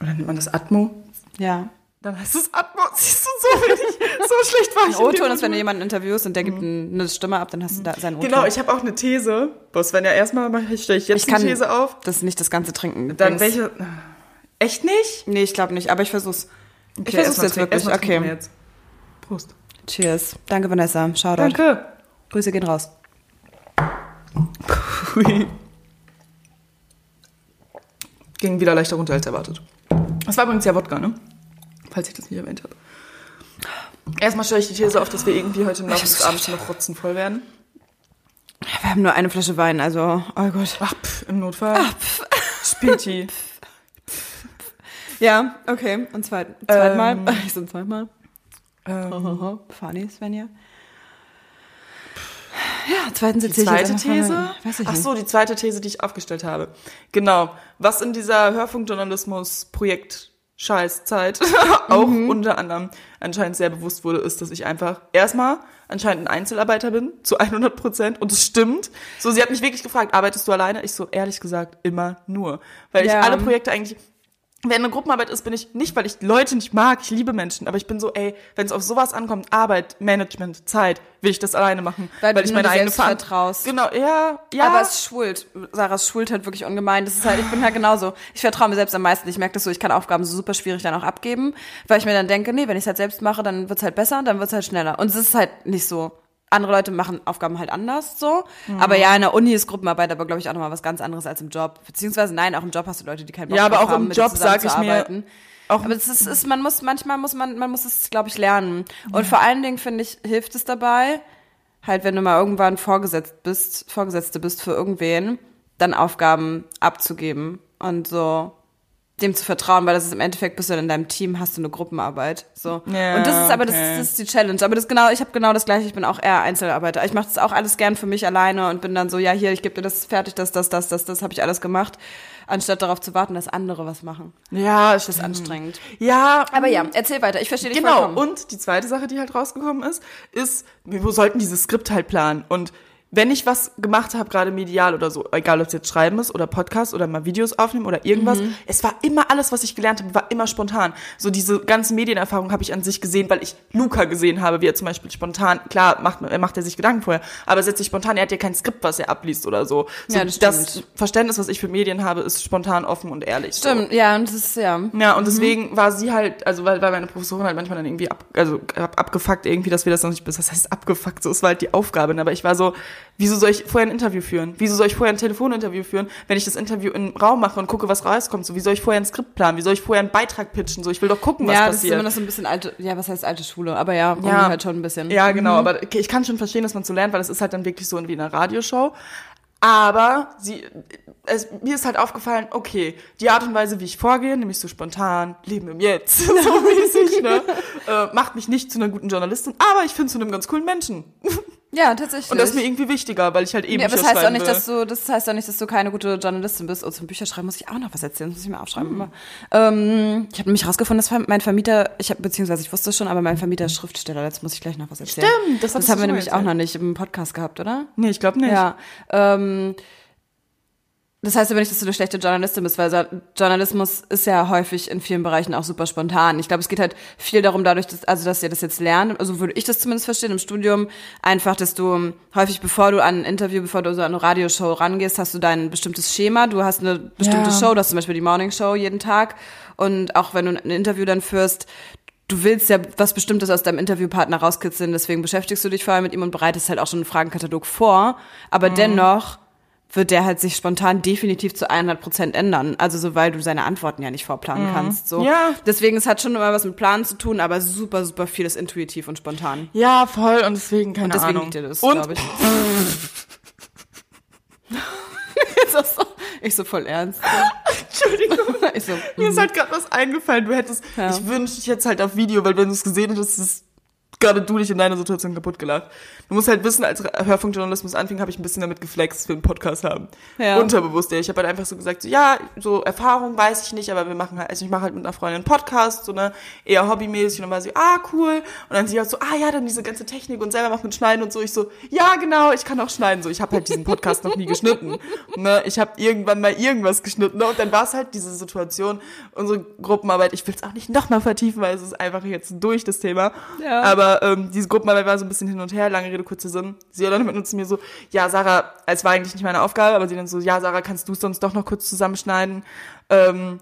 Oder nennt man das Atmo? Ja. Dann heißt es Atmo. Siehst du, so, wenig, so schlecht war ich. Ein O-Ton ist, wenn du jemanden interviewst und der gibt ein- eine Stimme ab, dann hast du da seinen O-Ton. Genau, ich habe auch eine These. Boss, wenn ja erstmal mache ich, stelle ich jetzt Ich kann eine These auf. das nicht das ganze trinken. Dann übrigens. welche. Echt nicht? Nee, ich glaube nicht, aber ich versuch's. ich versuch's jetzt wirklich. trinken wir Okay. Jetzt. Prost. Cheers. Danke, Vanessa. Shoutout. Danke. Grüße gehen raus. Ging wieder leichter runter als erwartet. Das war übrigens ja Wodka, ne? Falls ich das nicht erwähnt habe. Erstmal stelle ich die These auf, dass wir irgendwie heute im Laufe des Abends noch rotzenvoll werden. Wir haben nur eine Flasche Wein, also, oh Gott. Ach, pff, im Notfall. Späti. Ja, okay. Und zweit, zweitmal. Ähm. Ich so zweimal. Ähm, Funny, Svenja. Ja, zweitens die erzähl ich zweite These? mal- Weiß ich Ach so, die zweite These, die ich aufgestellt habe. Genau. Was in dieser Hörfunkjournalismus-Projekt Scheißzeit auch Mhm. unter anderem anscheinend sehr bewusst wurde, ist, dass ich einfach erstmal anscheinend ein Einzelarbeiter bin, zu 100 Prozent. Und es stimmt. So, sie hat mich wirklich gefragt, arbeitest du alleine? Ich so, ehrlich gesagt, immer nur. Weil Ja. ich alle Projekte eigentlich, wenn eine Gruppenarbeit ist, bin ich nicht, weil ich Leute nicht mag, ich liebe Menschen, aber ich bin so, ey, wenn es auf sowas ankommt, Arbeit, Management, Zeit, will ich das alleine machen, Weil du ich meine eigene vertraust. Genau, ja, ja. Aber es schwult. Sarah, es halt wirklich ungemein. Das ist halt, ich bin halt genauso. Ich vertraue mir selbst am meisten. Ich merke das so, ich kann Aufgaben so super schwierig dann auch abgeben, weil ich mir dann denke, nee, wenn ich es halt selbst mache, dann wird's halt besser, dann wird's halt schneller. Und es ist halt nicht so. Andere Leute machen Aufgaben halt anders so. Aber ja, in der Uni ist Gruppenarbeit aber, glaube ich, auch nochmal was ganz anderes als im Job. Beziehungsweise nein, auch im Job hast du Leute, die keinen Bock Ja, aber auch haben, im Job sag ich mir- auch- aber es ist, ist, man muss, manchmal muss man, man muss es, glaube ich, lernen. Und vor allen Dingen, finde ich, hilft es dabei, halt, wenn du mal irgendwann vorgesetzt bist, Vorgesetzte bist für irgendwen, dann Aufgaben abzugeben und so dem zu vertrauen, weil das ist im Endeffekt bist du dann in deinem Team, hast du eine Gruppenarbeit. So. Ja, und das ist aber das, okay. das ist die Challenge. Aber das genau, ich habe genau das gleiche, ich bin auch eher Einzelarbeiter. Ich mache das auch alles gern für mich alleine und bin dann so, ja, hier, ich gebe dir das fertig, das, das, das, das, das habe ich alles gemacht, anstatt darauf zu warten, dass andere was machen. ja, Das ist anstrengend. Ja, Aber ja, erzähl weiter, ich verstehe dich Genau, vollkommen. und die zweite Sache, die halt rausgekommen ist, ist, wir sollten dieses Skript halt planen. Und wenn ich was gemacht habe, gerade medial oder so, egal ob es jetzt Schreiben ist oder Podcast oder mal Videos aufnehmen oder irgendwas, Mhm. es war immer alles, was ich gelernt habe, war immer spontan. So diese ganzen Medienerfahrungen habe ich an sich gesehen, weil ich Luca gesehen habe, wie er zum Beispiel spontan, klar, macht, er macht er sich Gedanken vorher, aber setzt sich spontan, er hat ja kein Skript, was er abliest oder so. so Ja, das das. Verständnis, was ich für Medien habe, ist spontan, offen und ehrlich. So. Stimmt, ja, und das ist, ja. Ja, und deswegen war sie halt, also weil, weil meine Professorin halt manchmal dann irgendwie ab, also ab, abgefuckt irgendwie, dass wir das noch nicht bis, das heißt abgefuckt, so es war halt die Aufgabe, ne? aber ich war so, wieso soll ich vorher ein Interview führen? Wieso soll ich vorher ein Telefoninterview führen, wenn ich das Interview im Raum mache und gucke, was rauskommt? So, wie soll ich vorher ein Skript planen? Wie soll ich vorher einen Beitrag pitchen? So, ich will doch gucken, was Ja, das ist passiert. immer noch so ein bisschen alte, ja, was heißt alte Schule, aber ja, Ja. halt schon ein bisschen. Ja, genau, aber okay, ich kann schon verstehen, dass man so lernt, weil es ist halt dann wirklich so wie in einer Radioshow. Aber sie, es, mir ist halt aufgefallen, okay, die Art und Weise, wie ich vorgehe, nämlich so spontan, Leben im Jetzt, so mäßig, ne, äh, macht mich nicht zu einer guten Journalistin, aber ich finde zu einem ganz coolen Menschen. Ja, tatsächlich. Und das ist mir irgendwie wichtiger, weil ich halt eben Ja, aber das Bücher heißt auch nicht, dass du, das heißt auch nicht, dass du keine gute Journalistin bist. Und zum Bücherschreiben muss ich auch noch was erzählen, das muss ich mir aufschreiben. Hm. immer. Ähm, ich habe nämlich rausgefunden, dass mein Vermieter, ich habe beziehungsweise ich wusste es schon, aber mein Vermieter ist Schriftsteller. Jetzt muss ich gleich noch was erzählen. Stimmt, das das haben wir nämlich erzählt. auch noch nicht im Podcast gehabt, oder? Nee, ich glaube nicht. Ja. Ähm, das heißt aber nicht, dass du eine schlechte Journalistin bist, weil Journalismus ist ja häufig in vielen Bereichen auch super spontan. Ich glaube, es geht halt viel darum, dadurch, dass, also dass ihr das jetzt lernt, also würde ich das zumindest verstehen im Studium, einfach, dass du häufig, bevor du an ein Interview, bevor du so an eine Radioshow rangehst, hast du dein bestimmtes Schema, du hast eine bestimmte Ja. Show, du hast zum Beispiel die Morning Show jeden Tag. Und auch wenn du ein Interview dann führst, du willst ja was Bestimmtes aus deinem Interviewpartner rauskitzeln, deswegen beschäftigst du dich vorher mit ihm und bereitest halt auch schon einen Fragenkatalog vor, aber dennoch wird der halt sich spontan definitiv zu 100 Prozent ändern. Also so, weil du seine Antworten ja nicht vorplanen kannst. So. Ja. Deswegen, es hat schon immer was mit Planen zu tun, aber super, super viel ist intuitiv und spontan. Ja, voll, und deswegen, keine Und deswegen Ahnung. liegt dir das, glaube ich. So? Ich so voll ernst. Entschuldigung. So, Mir ist halt gerade was eingefallen. Du hättest, Ja. ich wünschte, ich hätte es halt auf Video, weil wenn du es gesehen hättest, ist es gerade du dich in deiner Situation kaputt gelacht. Du musst halt wissen, als Hörfunkjournalismus anfing, habe ich ein bisschen damit geflext, für einen Podcast haben. Ja. Unterbewusst. Ich habe halt einfach so gesagt, so, ja, so Erfahrung weiß ich nicht, aber wir machen halt, also ich mache halt mit einer Freundin einen Podcast, so eine eher hobbymäßig und dann war sie, ah, cool. Und dann sie halt so, ah ja, dann diese ganze Technik und selber machen mit Schneiden und so. Ich so, ja, genau, ich kann auch schneiden. So, ich habe halt diesen Podcast noch nie geschnitten. Ne? Ich habe irgendwann mal irgendwas geschnitten. Ne? Und dann war es halt diese Situation, unsere Gruppenarbeit, ich will es auch nicht nochmal vertiefen, weil es ist einfach jetzt durch das Thema. Ja. Aber ähm, diese Gruppenarbeit war so ein bisschen hin und her, lange Rede, kurzer Sinn. Sie dann mit uns mir so, ja, Sarah, es war eigentlich nicht meine Aufgabe, aber sie dann so, ja, Sarah, kannst du es sonst doch noch kurz zusammenschneiden? Ähm,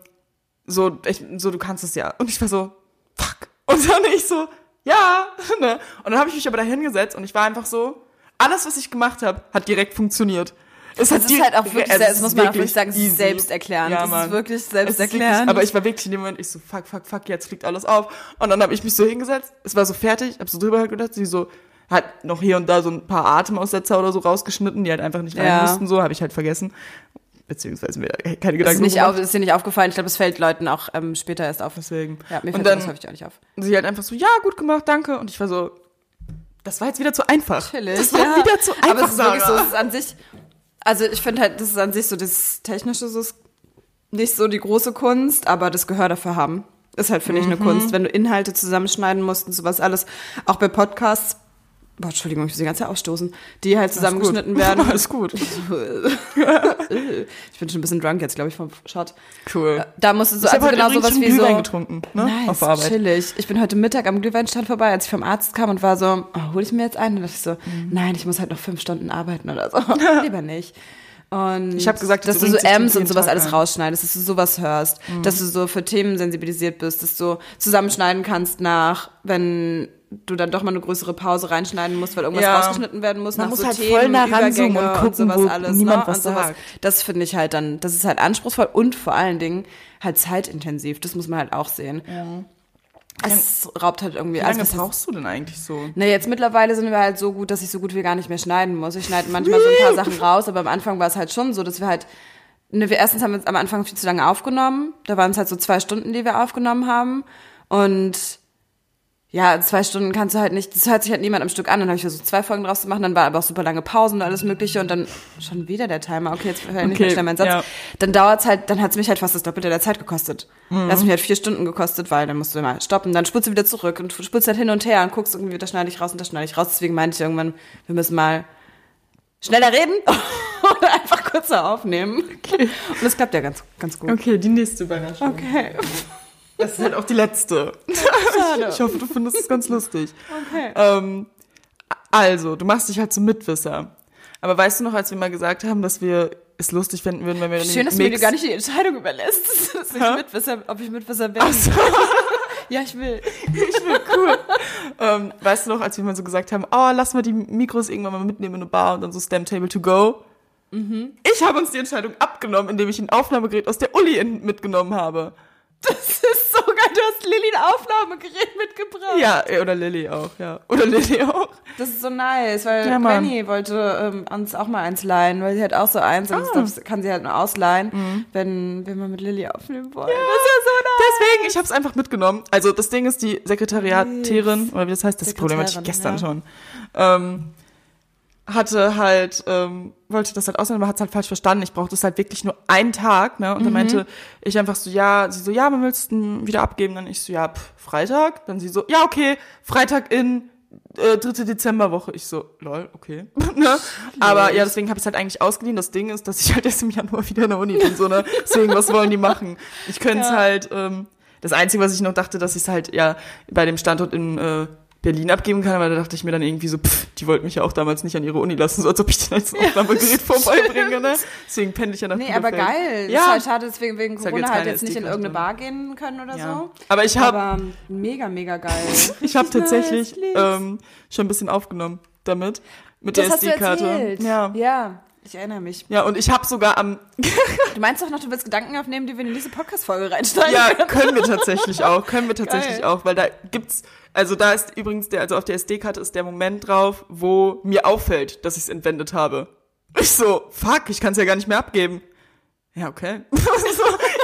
so, ich, so, du kannst es ja. Und ich war so, fuck. Und dann ich so, ja. Ne? Und dann habe ich mich aber da hingesetzt und ich war einfach so, alles, was ich gemacht habe, hat direkt funktioniert. Es Das ist halt auch wirklich, es das muss man auch wirklich sagen, easy. Ja, das Mann. ist wirklich Es ist wirklich- selbsterklärend. Aber ich war wirklich in dem Moment, ich so, fuck, fuck, fuck, jetzt fliegt alles auf. Und dann habe ich mich so hingesetzt, es war so fertig, hab so drüber gedacht, sie so, hat noch hier und da so ein paar Atemaussetzer oder so rausgeschnitten, die halt einfach nicht rein Ja. mussten, so, habe ich halt vergessen. Beziehungsweise mir keine das ist, Gedanken nicht auf, ist dir nicht aufgefallen. Ich glaube, es fällt Leuten auch ähm, später erst auf. Deswegen. Ja, mir Und fällt dann- das häufig auch nicht auf. sie halt einfach so, ja, gut gemacht, danke. Und ich war so, das war jetzt wieder zu einfach. Chillig, Das war ja. wieder zu einfach, Aber es ist wirklich so, es ist an sich, also ich finde halt, das ist an sich so, das Technische so ist nicht so die große Kunst, aber das Gehör dafür haben. Ist halt, finde ich, eine Mhm. Kunst. Wenn du Inhalte zusammenschneiden musst und sowas alles, auch bei Podcasts, boah, Entschuldigung, ich muss die ganze Zeit ausstoßen, die halt zusammengeschnitten werden. Alles gut. ich bin schon ein bisschen drunk jetzt, glaube ich, vom Shot. Cool. Da musst du so, ich habe also heute genau sowas wie so. Glühwein getrunken, ne? Nice, Auf Arbeit. chillig. Ich bin heute Mittag am Glühweinstand vorbei, als ich vom Arzt kam und war so, oh, hol ich mir jetzt einen? Und dachte ich so, Mhm. nein, ich muss halt noch fünf Stunden arbeiten oder so. Lieber nicht. Und Ich hab gesagt, dass das du so Ms und sowas Tag alles ein. rausschneidest, dass du sowas hörst, dass du so für Themen sensibilisiert bist, dass du zusammenschneiden kannst nach, wenn du dann doch mal eine größere Pause reinschneiden musst, weil irgendwas Ja. rausgeschnitten werden muss, Man nach muss so halt Themen, voll nah ranzoomen und gucken, sowas wo alles, niemand ne? was und sowas. sagt. Das finde ich halt dann, das ist halt anspruchsvoll und vor allen Dingen halt zeitintensiv. Das muss man halt auch sehen. Es raubt halt irgendwie. Wie lange was heißt- brauchst du denn eigentlich so? na, jetzt mittlerweile sind wir halt so gut, dass ich so gut wie gar nicht mehr schneiden muss. Ich schneide manchmal so ein paar Sachen raus, aber am Anfang war es halt schon so, dass wir halt, ne, wir erstens haben wir am Anfang viel zu lange aufgenommen. Da waren es halt so zwei Stunden, die wir aufgenommen haben. Und ja, zwei Stunden kannst du halt nicht, das hört sich halt niemand am Stück an. Dann habe ich versucht, zwei Folgen draus zu machen, dann war aber auch super lange Pausen und alles mögliche und dann schon wieder der Timer. Okay, jetzt höre ich nicht Okay, mehr schnell meinen Satz. ja. Dann dauert's halt, dann hat's mich halt fast das Doppelte der Zeit gekostet. Das hat mich halt vier Stunden gekostet, weil dann musst du mal stoppen, dann spulst du wieder zurück und spulst halt hin und her und guckst irgendwie, das schneide ich raus und das schneide ich raus. Deswegen meinte ich irgendwann, wir müssen mal schneller reden oder einfach kürzer aufnehmen. Und das klappt ja ganz, ganz gut. Okay, die nächste Überraschung. Okay. Das ist halt auch die letzte. Schade. Ich hoffe, du findest es ganz lustig. Okay. Ähm, also, du machst dich halt zum Mitwisser. Aber weißt du noch, als wir mal gesagt haben, dass wir es lustig finden würden, wenn wir Schön, dass den du mir Mix... gar nicht die Entscheidung überlässt, dass ich? Mitwisser, ob ich Mitwisser bin. ja, ich will. ähm, weißt du noch, als wir mal so gesagt haben, oh, lass mal die Mikros irgendwann mal mitnehmen in eine Bar und dann so Stamp Table to go. Mhm. Ich habe uns die Entscheidung abgenommen, indem ich ein Aufnahmegerät aus der Uli mitgenommen habe. Das ist so geil, du hast Lilly ein Aufnahmegerät mitgebracht. Ja, oder Lilly auch, ja. Oder Lilly auch. Das ist so nice, weil Ja. Granny wollte ähm, uns auch mal eins leihen, weil sie hat auch so eins und Ah. das kann sie halt nur ausleihen, wenn, wenn wir mit Lilly aufnehmen wollen. Das ist ja so nice. Deswegen, ich habe es einfach mitgenommen. Also das Ding ist, die Sekretariatärin, oder wie das heißt, das Problem hatte ich gestern ja. schon, ähm, hatte halt, ähm, wollte das halt ausleihen, aber hat es halt falsch verstanden. Ich brauchte es halt wirklich nur einen Tag, ne? Und Mhm. dann meinte ich einfach so, ja, sie so, ja, wann willst du wieder abgeben? Dann ich so, ja, pff, Freitag. Dann sie so, ja, okay, Freitag in äh, dritte Dezemberwoche. Ich so, lol, okay. ne? Aber ja, deswegen habe ich es halt eigentlich ausgeliehen. Das Ding ist, dass ich halt erst im Januar wieder in der Uni bin, so, ne? Deswegen, was wollen die machen? Ich könnte es Ja. halt, ähm, das Einzige, was ich noch dachte, dass ich es halt ja bei dem Standort in äh, Berlin abgeben kann, aber da dachte ich mir dann irgendwie so, pff, die wollten mich ja auch damals nicht an ihre Uni lassen, so als ob ich den als Aufnahmegerät vorbeibringe, ne? Deswegen pendel ich ja nach Nee, aber Bielefeld. geil. Ja. Ist halt schade, deswegen wegen Ist halt Corona jetzt halt jetzt nicht in irgendeine Bar gehen können oder Ja. so. Aber ich habe Aber mega, mega geil. ich hab tatsächlich Nice, ähm, schon ein bisschen aufgenommen damit. Mit das der SD-Karte. Ja. ja, ich erinnere mich. Ja, und ich habe sogar am Du meinst doch noch, du willst Gedanken aufnehmen, die wir in diese Podcast-Folge reinsteigen Ja, können? wir tatsächlich auch. Können wir tatsächlich Geil. auch, weil da gibt's, also da ist übrigens der, also auf der SD-Karte ist der Moment drauf, wo mir auffällt, dass ich es entwendet habe. Ich so, fuck, ich kann es ja gar nicht mehr abgeben. Ja, okay. so,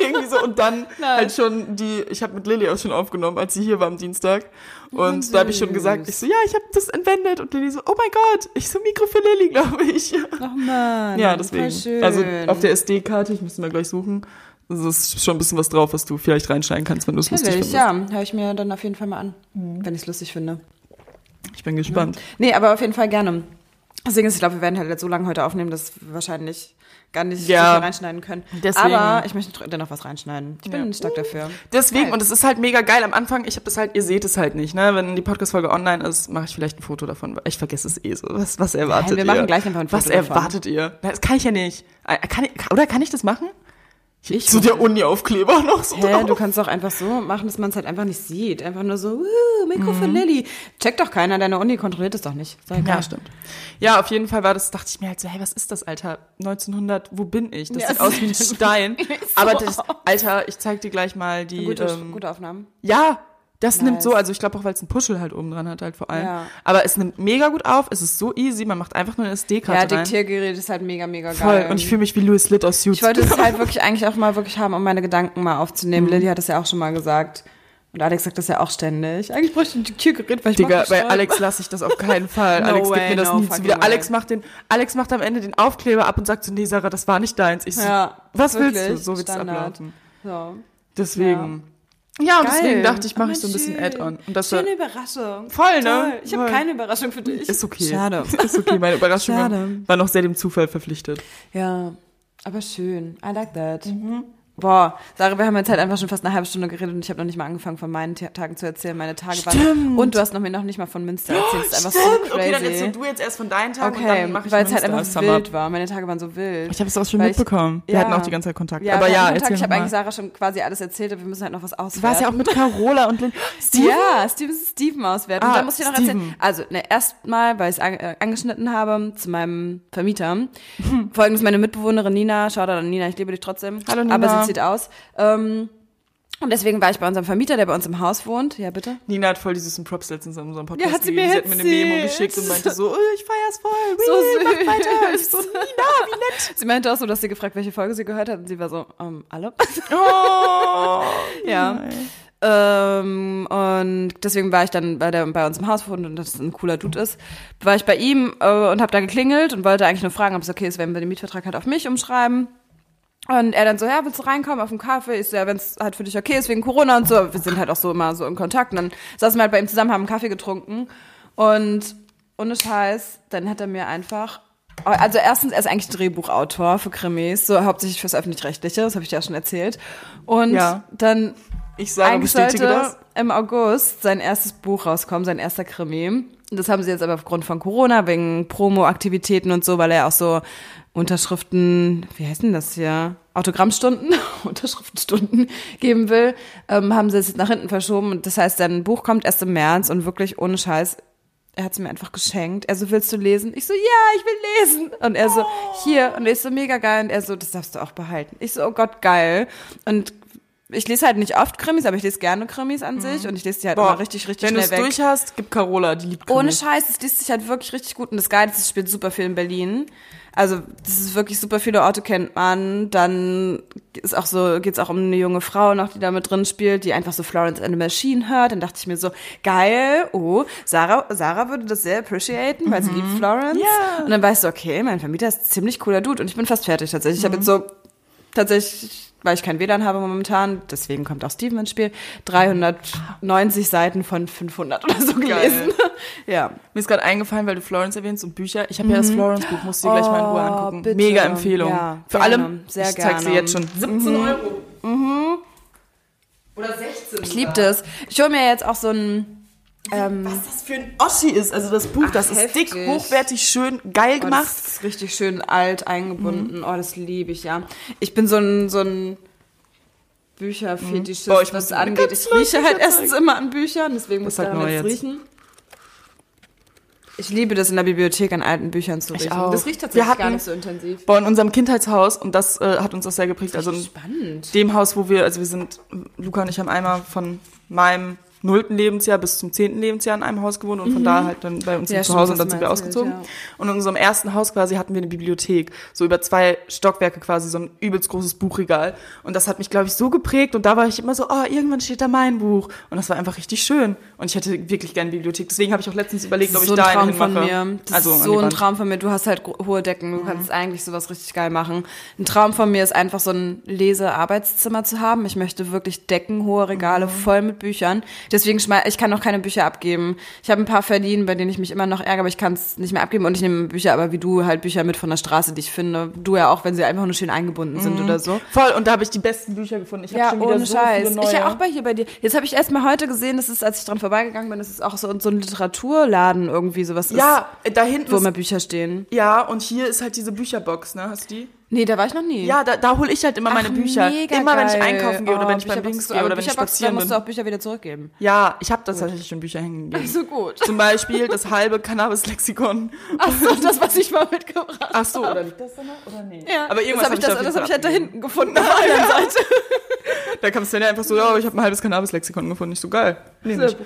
irgendwie so. Und dann Nein. halt schon die, ich habe mit Lilly auch schon aufgenommen, als sie hier war am Dienstag. Und Oh, da habe ich schon süß. gesagt, ich so, ja, ich habe das entwendet. Und Lilly so, oh mein Gott, ich so Mikro für Lilly, glaube ich. Ach man. Ja, deswegen. Also auf der SD-Karte, ich müsste mal gleich suchen. Es ist schon ein bisschen was drauf, was du vielleicht reinschneiden kannst, wenn du es lustig findest. ja. Höre ich mir dann auf jeden Fall mal an, wenn ich es lustig finde. Ich bin gespannt. Nee, aber auf jeden Fall gerne. Deswegen ist, ich glaube, wir werden halt so lange heute aufnehmen, dass wahrscheinlich gar nicht Ja. reinschneiden können. Deswegen. Aber ich möchte dennoch was reinschneiden. Ich bin Ja. stark dafür. Deswegen, Geil. und es ist halt mega geil am Anfang, ich habe das halt, ihr seht es halt nicht, ne? Wenn die Podcast-Folge online ist, mache ich vielleicht ein Foto davon. Ich vergesse es eh so. Was, was erwartet wir ihr? machen gleich einfach ein Was Foto davon. erwartet ihr? Das kann ich ja nicht. Äh, Kann ich, oder kann ich das machen? Ich Zu der Uni-Aufkleber noch so Hä, drauf. du kannst doch einfach so machen, dass man es halt einfach nicht sieht. Einfach nur so, uh, Mikro Mhm. für Lilly. Checkt doch keiner, deine Uni kontrolliert es doch nicht. Ich Ja, stimmt. Ja, auf jeden Fall war das, dachte ich mir halt so, hey, was ist das, Alter? 1900, wo bin ich? Das Ja, sieht aus wie ein Stein. so Aber das, Alter, ich zeig dir gleich mal die, Gute, ähm, gute Aufnahmen. ja, das nimmt Nice. so, also ich glaube auch, weil es einen Puschel halt oben dran hat halt vor allem. Ja. Aber es nimmt mega gut auf, es ist so easy, man macht einfach nur eine Ja, SD-Karte rein. Diktiergerät ist halt mega, mega geil. Voll. Und ich fühle mich wie Louis Litt aus Suits. Ich wollte es halt wirklich eigentlich auch mal wirklich haben, um meine Gedanken mal Mhm. aufzunehmen. Lilly hat das ja auch schon mal gesagt. Und Alex sagt das ja auch ständig. Eigentlich bräuchte ich ein Diktiergerät, weil ich Digga, bei. Alex lasse ich das auf keinen Fall. No Alex way, gibt mir das no nie wieder. way. Alex macht den, Alex macht am Ende den Aufkleber ab und sagt so, nee, Sarah, das war nicht deins. Ich so, Ja, was willst du? So wird's ablaufen. So. Deswegen. Ja, und Geil. deswegen dachte ich, mache Oh, ich so ein bisschen. Add-on. Und das Schöne Überraschung. Voll, ne? Toll. Ich habe keine Überraschung für dich. ist okay. Schade. Ist okay, meine Überraschung Schade. war noch sehr dem Zufall verpflichtet. Ja, aber schön. I like that. Mhm. Boah, Sarah, wir haben jetzt halt einfach schon fast eine halbe Stunde geredet und ich habe noch nicht mal angefangen von meinen Ta- Tagen zu erzählen. Meine Tage waren Stimmt. und du hast noch mir noch nicht mal von Münster erzählt. Das ist einfach Stimmt. so Okay, dann crazy. erzähl du jetzt erst von deinen Tagen und Okay, dann mache ich weil es halt einfach Summer. wild war. Meine Tage waren so wild. Ich habe es auch schon Weil ich- mitbekommen. Wir ja. hatten auch die ganze Zeit Kontakt. ja, aber ja, Kontakt. ich habe eigentlich. Sarah schon quasi alles erzählt, aber wir müssen halt noch was auswerten. Du warst ja auch mit Carola und Lynn. Steven? Ja, Steven, Steven auswerten. Ah, und da muss ich noch Steven. erzählen. Also, ne, erstmal, weil ich es an, äh, angeschnitten habe, zu meinem Vermieter. Folgendes, meine Mitbewohnerin Nina, Shoutout an Nina, ich liebe dich trotzdem. Hallo, Nina. Aber sie zieht aus. Ähm, und deswegen war ich bei unserem Vermieter, der bei uns im Haus wohnt. Ja, bitte? Nina hat voll die süßen Props letztens in unserem Podcast Ja, hat sie gegeben. mir Sie hat mir eine Memo geschickt und meinte so, oh, ich feier's voll. So Wee, süß. Mach weiter. Ich so, Nina, wie nett. Sie meinte auch so, dass sie gefragt, welche Folge sie gehört hat. Und sie war so, ähm, alle? Oh. ja. Ähm, und deswegen war ich dann bei, der, bei uns im Haus und das ein cooler Dude ist, war ich bei ihm äh, und habe da geklingelt und wollte eigentlich nur fragen, ob es okay ist, wenn wir den Mietvertrag halt auf mich umschreiben. Und er dann so, ja, willst du reinkommen auf den Kaffee? Ich so, ja, wenn es halt für dich okay ist, wegen Corona und so. Wir sind halt auch so immer so in Kontakt. Und dann saßen wir halt bei ihm zusammen, haben einen Kaffee getrunken. Und ohne Scheiß, dann hat er mir einfach also erstens, er ist eigentlich Drehbuchautor für Krimis, so hauptsächlich fürs Öffentlich-Rechtliche, das habe ich dir ja schon erzählt. Und Ja. dann Ich sage, eigentlich bestätige sollte das. im August sein erstes Buch rauskommen, sein erster Krimi. Das haben sie jetzt aber aufgrund von Corona, wegen Promo-Aktivitäten und so, weil er auch so Unterschriften, wie heißt denn das hier? Autogrammstunden, Unterschriftenstunden geben will, ähm, haben sie es jetzt nach hinten verschoben. Und das heißt, sein Buch kommt erst im März und wirklich ohne Scheiß, er hat es mir einfach geschenkt. Er so, willst du lesen? Ich so, ja, ich will lesen. Und er so, hier. Und ich so, mega geil. Und er so, das darfst du auch behalten. Ich so, oh Gott, geil. Und ich lese halt nicht oft Krimis, aber ich lese gerne Krimis an sich. Und ich lese die halt immer richtig, richtig Wenn du schnell es weg. durch hast, gib Carola, die liebt Ohne Krimis. Scheiß, es liest sich halt wirklich richtig gut. Und das Geile ist, es spielt super viel in Berlin. Also, das ist wirklich super viele Orte kennt man. Dann ist auch so, geht's auch um eine junge Frau noch, die da mit drin spielt, die einfach so Florence and the Machine hört. Dann dachte ich mir so, geil, oh, Sarah, Sarah würde das sehr appreciaten, weil sie liebt Florence. Mhm. Ja. Und dann ich so, okay, mein Vermieter ist ein ziemlich cooler Dude. Und ich bin fast fertig tatsächlich. Ich habe jetzt so, tatsächlich, weil ich kein WLAN habe momentan, deswegen kommt auch Steven ins Spiel, 390 Seiten von 500 oder so gelesen. ja. Mir ist gerade eingefallen, weil du Florence erwähnst und Bücher. Ich habe ja das Florence-Buch, musst du dir gleich mal in Ruhe Mhm. Oh, angucken. bitte. Mega Empfehlung. Ja, Für gerne. alle, Sehr ich zeig sie jetzt schon. 17 Euro. Oder 16 Ich liebe das. Ich hole mir jetzt auch so ein. Ähm, Was das für ein Oschi ist. Also das Buch, Ach, das ist heftig. dick, hochwertig, schön, geil oh, gemacht. das ist richtig schön alt eingebunden. Oh, das liebe ich, ja. Ich bin so ein, so ein Bücherfetischist, Boah, ich was das angeht. Ich rieche halt erstens immer an Büchern, deswegen muss Das ich daran jetzt jetzt. riechen. Ich liebe das in der Bibliothek an alten Büchern zu riechen. auch. Das riecht Wir tatsächlich hatten- gar nicht so intensiv. Boah, in unserem Kindheitshaus, und das äh, hat uns auch sehr geprägt, also in Spannend. dem Haus, wo wir, also wir sind, Luca und ich haben einmal von meinem nullten Lebensjahr bis zum zehnten Lebensjahr in einem Haus gewohnt und von da halt dann bei uns Mhm. Ja, zu Hause und dann sind wir erzählt, ausgezogen. ja. Und in unserem ersten Haus quasi hatten wir eine Bibliothek, so über zwei Stockwerke quasi, so ein übelst großes Buchregal. Und das hat mich, glaube ich, so geprägt und da war ich immer so, oh, irgendwann steht da mein Buch. Und das war einfach richtig schön. Und ich hätte wirklich gerne eine Bibliothek. Deswegen habe ich auch letztens überlegt, ob ist ich so da ein eine Traum von mir. Das also ist so ein. Traum von mir. Du hast halt hohe Decken. Du kannst eigentlich sowas richtig geil machen. Ein Traum von mir ist einfach so ein Lese-Arbeitszimmer zu haben. Ich möchte wirklich Decken, hohe Regale voll mit Büchern. Deswegen schmeiß, ich kann noch keine Bücher abgeben. Ich habe ein paar verliehen, bei denen ich mich immer noch ärgere, aber ich kann es nicht mehr abgeben. Und ich nehme Bücher, aber wie du halt Bücher mit von der Straße, die ich finde. Du ja auch, wenn sie einfach nur schön eingebunden sind oder so. Voll, und da habe ich die besten Bücher gefunden. Ich habe Ja, schon wieder ohne so Scheiß. viele neue. Ich ja auch bei hier bei dir. Jetzt habe ich erst mal heute gesehen, das ist, als ich dran vorbeigegangen bin, das ist auch so, so ein Literaturladen irgendwie sowas ja, da hinten ist, wo ist, immer Bücher stehen. Ja, und hier ist halt diese Bücherbox, ne? Hast du die? Nee, da war ich noch nie. Ja, da, da hole ich halt immer meine Ach, Bücher. mega Immer wenn ich geil. einkaufen gehe oder Oh, wenn ich beim Dings gehe oder wenn ich spazieren dann musst du auch Bücher wieder zurückgeben. Ja, ich habe das tatsächlich schon Bücher hingegeben. So gut. Zum Beispiel das halbe Cannabis-Lexikon. Ach so, das, was ich mal mitgebracht habe. Ach so, oder liegt das da noch? Oder nee? Ja, Aber irgendwas das habe ich, das, das hab ich halt da hinten gefunden auf der anderen Seite. Da kam Svenja einfach so, ja, ich habe ein halbes Cannabis-Lexikon gefunden. Ich so, geil. Nee, nicht.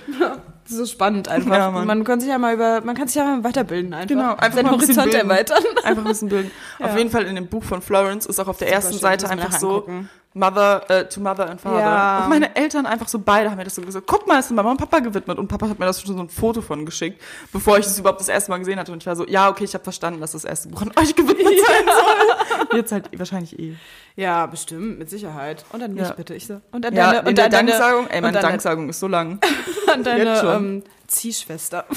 Das ist so spannend einfach. Ja, Mann. man kann sich ja mal über, man kann sich ja mal weiterbilden einfach. Genau, einfach Seinen ein bisschen Horizont bilden. erweitern. Einfach ein bisschen bilden. Auf jeden Fall in dem Buch von Florence ist auch auf der ersten schön, Seite man einfach so angucken. Mother äh, to Mother and Father. Ja. Und meine Eltern einfach so beide haben mir das so gesagt. Guck mal, ist Mama und Papa gewidmet. Und Papa hat mir das schon so ein Foto von geschickt, bevor ich es überhaupt das erste Mal gesehen hatte. Und ich war so, ja, okay, ich habe verstanden, dass das erste Buch an euch gewidmet sein soll. Jetzt halt wahrscheinlich eh. Ja, bestimmt, mit Sicherheit. Und dann mich Ja. bitte, ich so. Und dann Ja, deine, in und dann deine, Danksagung, ey, meine Danksagung ist so lang. Deine, deine ähm, Ziehschwester.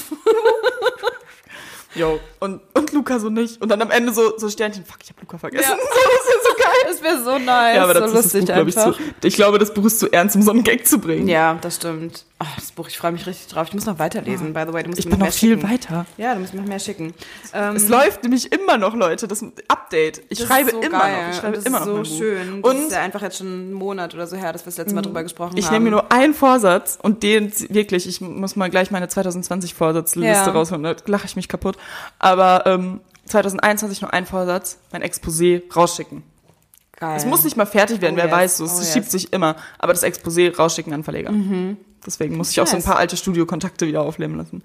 Jo. Und, und Luca so nicht. Und dann am Ende so, so Sternchen, fuck, ich habe Luca vergessen. Ja. So, das ist so. Das wäre so nice, Ja, aber so das ist das lustig Buch, glaube ich, einfach. zu, ich glaube, das Buch ist zu ernst, um so einen Gag zu bringen. Ja, das stimmt. Ach, das Buch, ich freue mich richtig drauf. Ich muss noch weiterlesen, by the way. Du musst Ich bin mehr noch viel schicken. weiter. Ja, du musst mir noch mehr schicken. Ähm, Es läuft nämlich immer noch, Leute, das Update. Ich das schreibe ist so immer geil. noch. Ich schreibe das immer ist noch. so schön. Das Und Mhm. ist ja einfach jetzt schon einen Monat oder so her, dass wir das letzte Mal drüber gesprochen ich haben. nehme mir nur einen Vorsatz und den wirklich, ich muss mal gleich meine 2020 Vorsatzliste Ja. rausholen, da lache ich mich kaputt. Aber ähm, 2021 nur ein Vorsatz, mein Exposé rausschicken. Geil. Es muss nicht mal fertig werden, Oh wer yes, weiß, so, es oh yes. Mhm. schiebt sich immer. Aber das Exposé rausschicken an Verleger. Deswegen muss ich auch so ein paar alte Studiokontakte wieder aufleben lassen.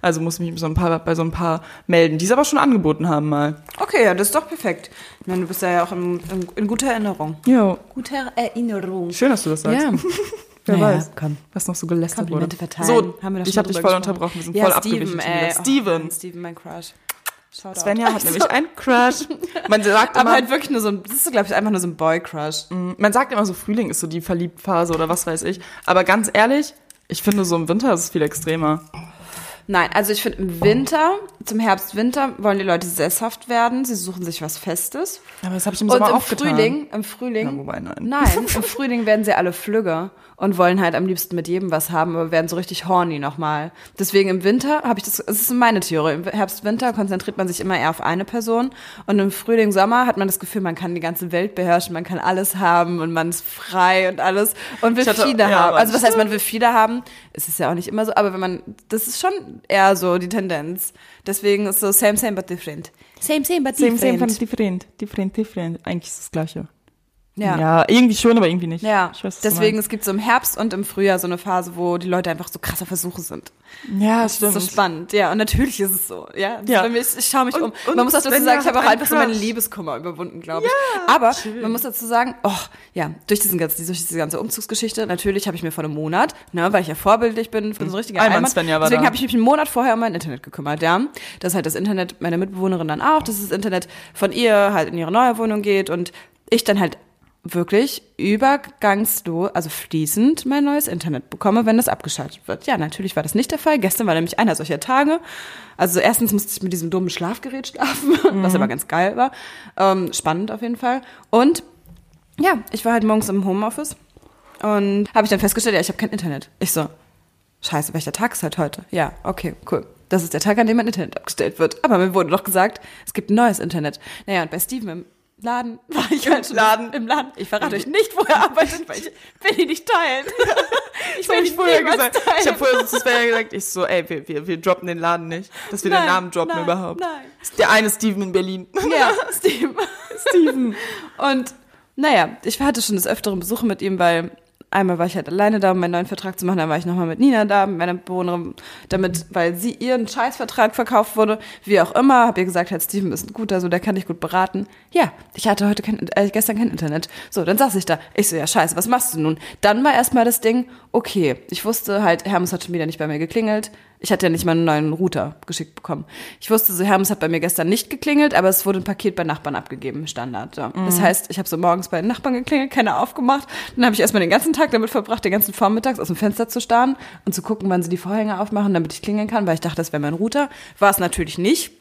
Also muss mich so ein paar, bei so ein paar melden, die es aber schon angeboten haben mal. Okay, ja, das ist doch perfekt. Ich meine, du bist ja auch in, in, in guter Erinnerung. Jo. Guter Erinnerung. Schön, dass du das sagst. Ja. Wer Naja, weiß, komm. was noch so gelästert Komplimente wurde. verteilen. So, Haben wir doch ich schon habe dich voll gesprochen. unterbrochen, wir sind ja, voll Steven, abgewichen wieder. Steven. Oh, Steven, mein Crush. Shoutout. Svenja hat nämlich einen Crush. Man sagt Aber immer, halt wirklich nur so ein, das ist, glaube ich, einfach nur so ein Boy-Crush. man sagt immer so, Frühling ist so die Verliebtphase oder was weiß ich. Aber ganz ehrlich, ich finde so im Winter ist es viel extremer. Nein, also ich finde im Winter, zum Herbst, Winter wollen die Leute sesshaft werden. Sie suchen sich was Festes. Aber das habe ich im Und Sommer im auch getan. Frühling, im Frühling, Ja, wobei, nein. nein, im Frühling werden sie alle flügge und wollen halt am liebsten mit jedem was haben, aber werden so richtig horny nochmal. Deswegen im Winter habe ich das, das ist meine Theorie. Im Herbst, Winter konzentriert man sich immer eher auf eine Person und im Frühling, Sommer hat man das Gefühl, man kann die ganze Welt beherrschen, man kann alles haben und man ist frei und alles und will hatte- viele ja, haben. Also was das heißt, man will viele haben? Es ist ja auch nicht immer so, aber wenn man, das ist schon eher so die Tendenz. Deswegen ist so same, same, but different. Same, same, but Same, different. same, different. Different, different. Eigentlich ist das Gleiche. Ja. Ja, irgendwie schon, aber irgendwie nicht. Ja, Ich weiß, deswegen, es gibt so im Herbst und im Frühjahr so eine Phase, wo die Leute einfach so krasser Versuche sind. Ja, Das ist so spannend, ja. Und natürlich ist es so, ja. Ist Ja. Ist- ich schaue mich Und- um. und man muss auch dazu sagen, ich habe auch einfach so meinen Crush. Liebeskummer überwunden, glaube ich. Aber man muss dazu sagen, oh, ja, durch, diesen ganzen, durch diese ganze Umzugsgeschichte, natürlich habe ich mir vor einem Monat, ne, weil ich ja vorbildlich bin, für so richtige Einmal Allmann, Svenja war deswegen habe ich mich einen Monat vorher um mein Internet gekümmert, ja. Das ist halt das Internet meiner Mitbewohnerin dann auch, dass das Internet von ihr halt in ihre neue Wohnung geht und ich dann halt wirklich übergangslos, also fließend mein neues Internet bekomme, wenn das abgeschaltet wird. Ja, natürlich war das nicht der Fall. Gestern war nämlich einer solcher Tage. Also erstens musste ich mit diesem dummen Schlafgerät schlafen, was aber ganz geil war. Ähm, spannend auf jeden Fall. Und ja, ich war halt morgens im Homeoffice und habe ich dann festgestellt, ja, ich habe kein Internet. Ich so, scheiße, welcher Tag ist halt heute? Ja, okay, cool. Das ist der Tag, an dem mein Internet abgestellt wird. Aber mir wurde doch gesagt, es gibt ein neues Internet. Naja, und bei Steven im Laden war ich halt schon Laden. im Laden. Ich verrate euch nicht, wo er arbeitet, weil ich will ihn nicht teilen. ich habe ich vorher gesagt. teilen. Ich habe vorher so zu Svenja gesagt, ich so, ey, wir, wir, wir droppen den Laden nicht. Dass wir den Nein, Namen droppen nein, überhaupt. nein. Der eine Steven in Berlin. Ja, Steven. Steven. Und naja, ich hatte schon des Öfteren Besuche mit ihm, weil einmal war ich halt alleine da, um meinen neuen Vertrag zu machen, dann war ich nochmal mit Nina da, mit meiner Bewohnerin, damit, weil sie ihren Scheißvertrag verkauft wurde, wie auch immer, hab ihr gesagt, halt, Steven ist ein guter, so, der kann dich gut beraten. Ja, ich hatte heute kein, äh, gestern kein Internet. So, dann saß ich da. Ich so, ja, scheiße, was machst du nun? Dann war erstmal das Ding, okay, ich wusste halt, Hermes hat schon wieder nicht bei mir geklingelt. Ich hatte ja nicht mal einen neuen Router geschickt bekommen. Ich wusste so, Hermes hat bei mir gestern nicht geklingelt, aber es wurde ein Paket bei Nachbarn abgegeben, Standard. So. Mhm. Das heißt, ich habe so morgens bei den Nachbarn geklingelt, keiner aufgemacht. Dann habe ich erstmal den ganzen Tag damit verbracht, den ganzen Vormittags aus dem Fenster zu starren und zu gucken, wann sie die Vorhänge aufmachen, damit ich klingeln kann, weil ich dachte, das wäre mein Router. War es natürlich nicht.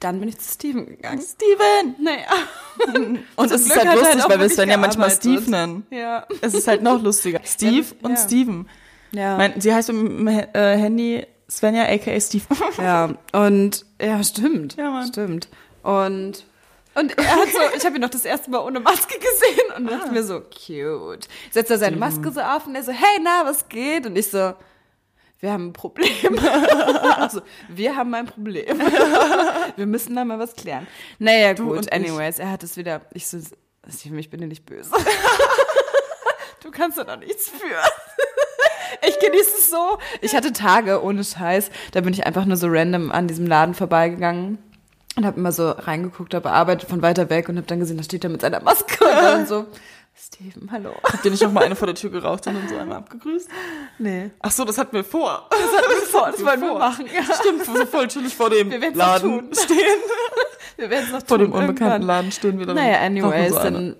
Dann bin ich zu Steven gegangen. Steven! Naja. Und es ist halt lustig, auch weil wir dann ja manchmal. Steve nennen. Ja. Es ist halt noch lustiger. Steve und Ja. Steven. Ja. Mein, sie heißt im äh, Handy Svenja aka Steve. Ja, und ja, stimmt. Ja, Mann. Stimmt. Und und er hat so, ich habe ihn noch das erste Mal ohne Maske gesehen und dachte mir so, cute. Setzt er seine Maske so auf und er so, hey, na, was geht? Und ich so, wir haben ein Problem. also, wir haben ein Problem. wir müssen da mal was klären. Naja, Du gut, und ich. anyways, er hat es wieder, ich so, Steven, ich bin dir nicht böse. du kannst da doch nichts für. Ich genieße es so. Ich hatte Tage ohne Scheiß. Da bin ich einfach nur so random an diesem Laden vorbeigegangen und habe immer so reingeguckt, habe bearbeitet von weiter weg und habe dann gesehen, da steht er mit seiner Maske und dann so, Steven, hallo. Habt ihr nicht noch mal eine vor der Tür geraucht und dann so einmal abgegrüßt? Nee. Ach so, das hatten wir vor. Das hatten wir vor, das wollten wir vor. machen. Ja. Stimmt, so voll chillig vor dem Laden stehen. Wir werden es noch Vor tun dem unbekannten. Laden stehen wir dann. Naja, anyways, so dann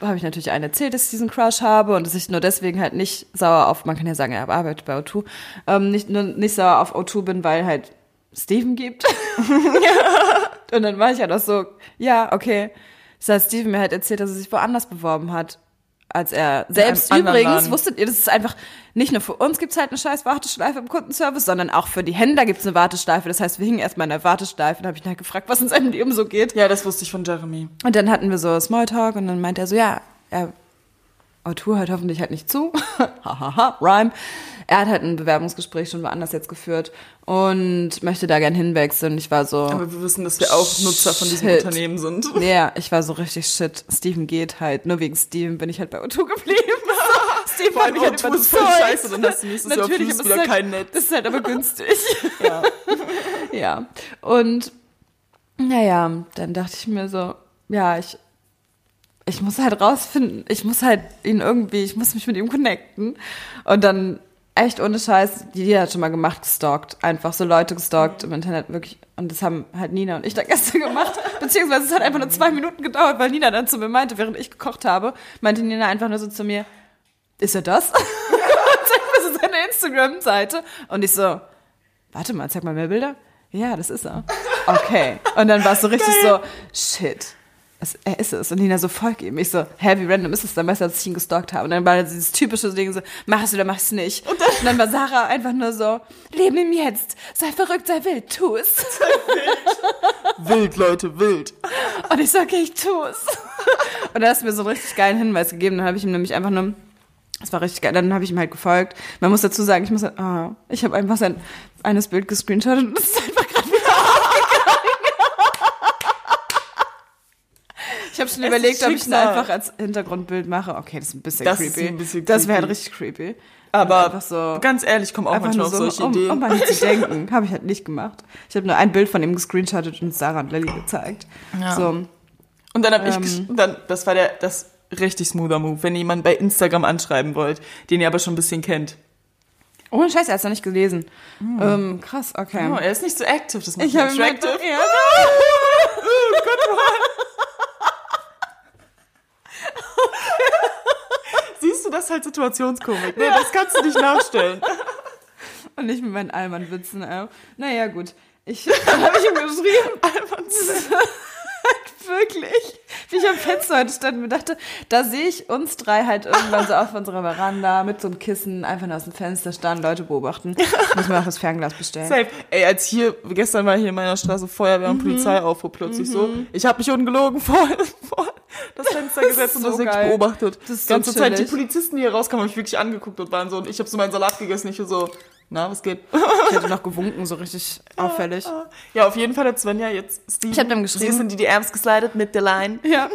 habe ich natürlich allen erzählt, dass ich diesen Crush habe und dass ich nur deswegen halt nicht sauer auf, man kann ja sagen, er arbeitet bei O2, ähm, nicht, nur nicht sauer auf O2 bin, weil halt Steven gibt. und dann war ich halt auch so, ja, okay. Das heißt, Steven mir halt erzählt, dass er sich woanders beworben hat. Als er selbst einem übrigens, wusstet ihr, das ist einfach, nicht nur für uns gibt's halt eine scheiß Warteschleife im Kundenservice, sondern auch für die Händler gibt's eine Warteschleife. Das heißt, wir hingen erstmal in der Warteschleife und habe ich ihn halt gefragt, was in seinem Leben so geht. Ja, das wusste ich von Jeremy. Und dann hatten wir so Smalltalk und dann meinte er so, ja, er, Autor hört hoffentlich halt nicht zu. Hahaha, Rhyme. Er hat halt ein Bewerbungsgespräch schon woanders jetzt geführt und möchte da gern hinwechseln. Ich war so, Aber wir wissen, dass wir auch Nutzer von diesem Shit. Unternehmen sind. ja, ich war so richtig shit. Steven geht halt. Nur wegen Steven bin ich halt bei Auto geblieben. Steven Vor allem hat mich halt O2 ist voll scheiße, dann hast du nächstes Jahr Fluss wieder halt, kein Netz. Das ist halt aber günstig. Ja. Ja. Und naja, dann dachte ich mir so, ja, ich, ich muss halt rausfinden, ich muss halt ihn irgendwie, ich muss mich mit ihm connecten. Und dann echt ohne Scheiß, jeder hat schon mal gemacht, gestalkt. Einfach so Leute gestalkt im Internet, wirklich. Und das haben halt Nina und ich da gestern gemacht. Beziehungsweise es hat einfach nur zwei Minuten gedauert, weil Nina dann zu mir meinte, während ich gekocht habe, meinte Nina einfach nur so zu mir, ist er das? und zeigt mir so seine Instagram-Seite. Und ich so, warte mal, zeig mal mehr Bilder. Ja, das ist er. Okay. Und dann war es so richtig so, shit. Es, er ist es. Und Nina so, folg ihm. Ich so, hä, wie random ist es dann besser, dass ich ihn gestalkt habe? Und dann war dieses typische Ding so, mach es oder mach es nicht. Und dann, war Sarah einfach nur so, leben im Jetzt. Sei verrückt, sei wild, tu es. Wild, Leute, wild. Und ich so, okay, ich tu es. Und dann hast du mir so einen richtig geilen Hinweis gegeben. Dann habe ich ihm nämlich einfach nur, das war richtig geil, dann habe ich ihm halt gefolgt. Man muss dazu sagen, ich muss, ah, ich habe einfach sein eines Bild gescreenshottet und das ist einfach gerade wieder Ich habe schon Es überlegt, ob ich ihn einfach als Hintergrundbild mache. Okay, das ist ein bisschen Das creepy. ein bisschen Das wäre halt richtig creepy. Aber so, ganz ehrlich, ich komme auch manchmal nur auf so, solche um, Ideen. um an ihn zu denken. Habe ich halt nicht gemacht. Ich habe nur ein Bild von ihm gescreenshottet und Sarah und Lilly gezeigt. Ja. So, Und dann habe ich, Ähm. gesch- dann, das war der, das richtig smoother Move, wenn ihr jemanden bei Instagram anschreiben wollt, den ihr aber schon ein bisschen kennt. ohne Scheiß, er hat es noch nicht gelesen. Ähm, krass, okay. Oh, er ist nicht so active, das macht ich attractive. Ja, Siehst du, das ist halt Situationskomik. Nee, das kannst du nicht nachstellen. und nicht mit meinen Allmann-Witzen. Äh. Naja, gut. Ich habe ich ihm geschrieben. Allmann Wirklich. Wie ich am Fenster heute stand und mir dachte, da sehe ich uns drei halt irgendwann so auf unserer Veranda mit so einem Kissen einfach nur aus dem Fenster starren, Leute beobachten. Muss mir auch das Fernglas bestellen. Safe. Ey, als hier, gestern war hier in meiner Straße Feuerwehr und Polizei auf, wo plötzlich so, ich habe mich ungelogen vor, vor das Fenster gesetzt und so das wirklich beobachtet. Das ist die ganze so Zeit die chillig. Polizisten, die hier rauskamen, habe ich wirklich angeguckt und waren so, und ich habe so meinen Salat gegessen, ich so, Na, was geht? Ich hätte noch gewunken, so richtig auffällig. Ja, auf jeden Fall hat Svenja jetzt Steven. Ich hab dem geschrieben. Sie sind die DMs geslidet mit der Line. Ja.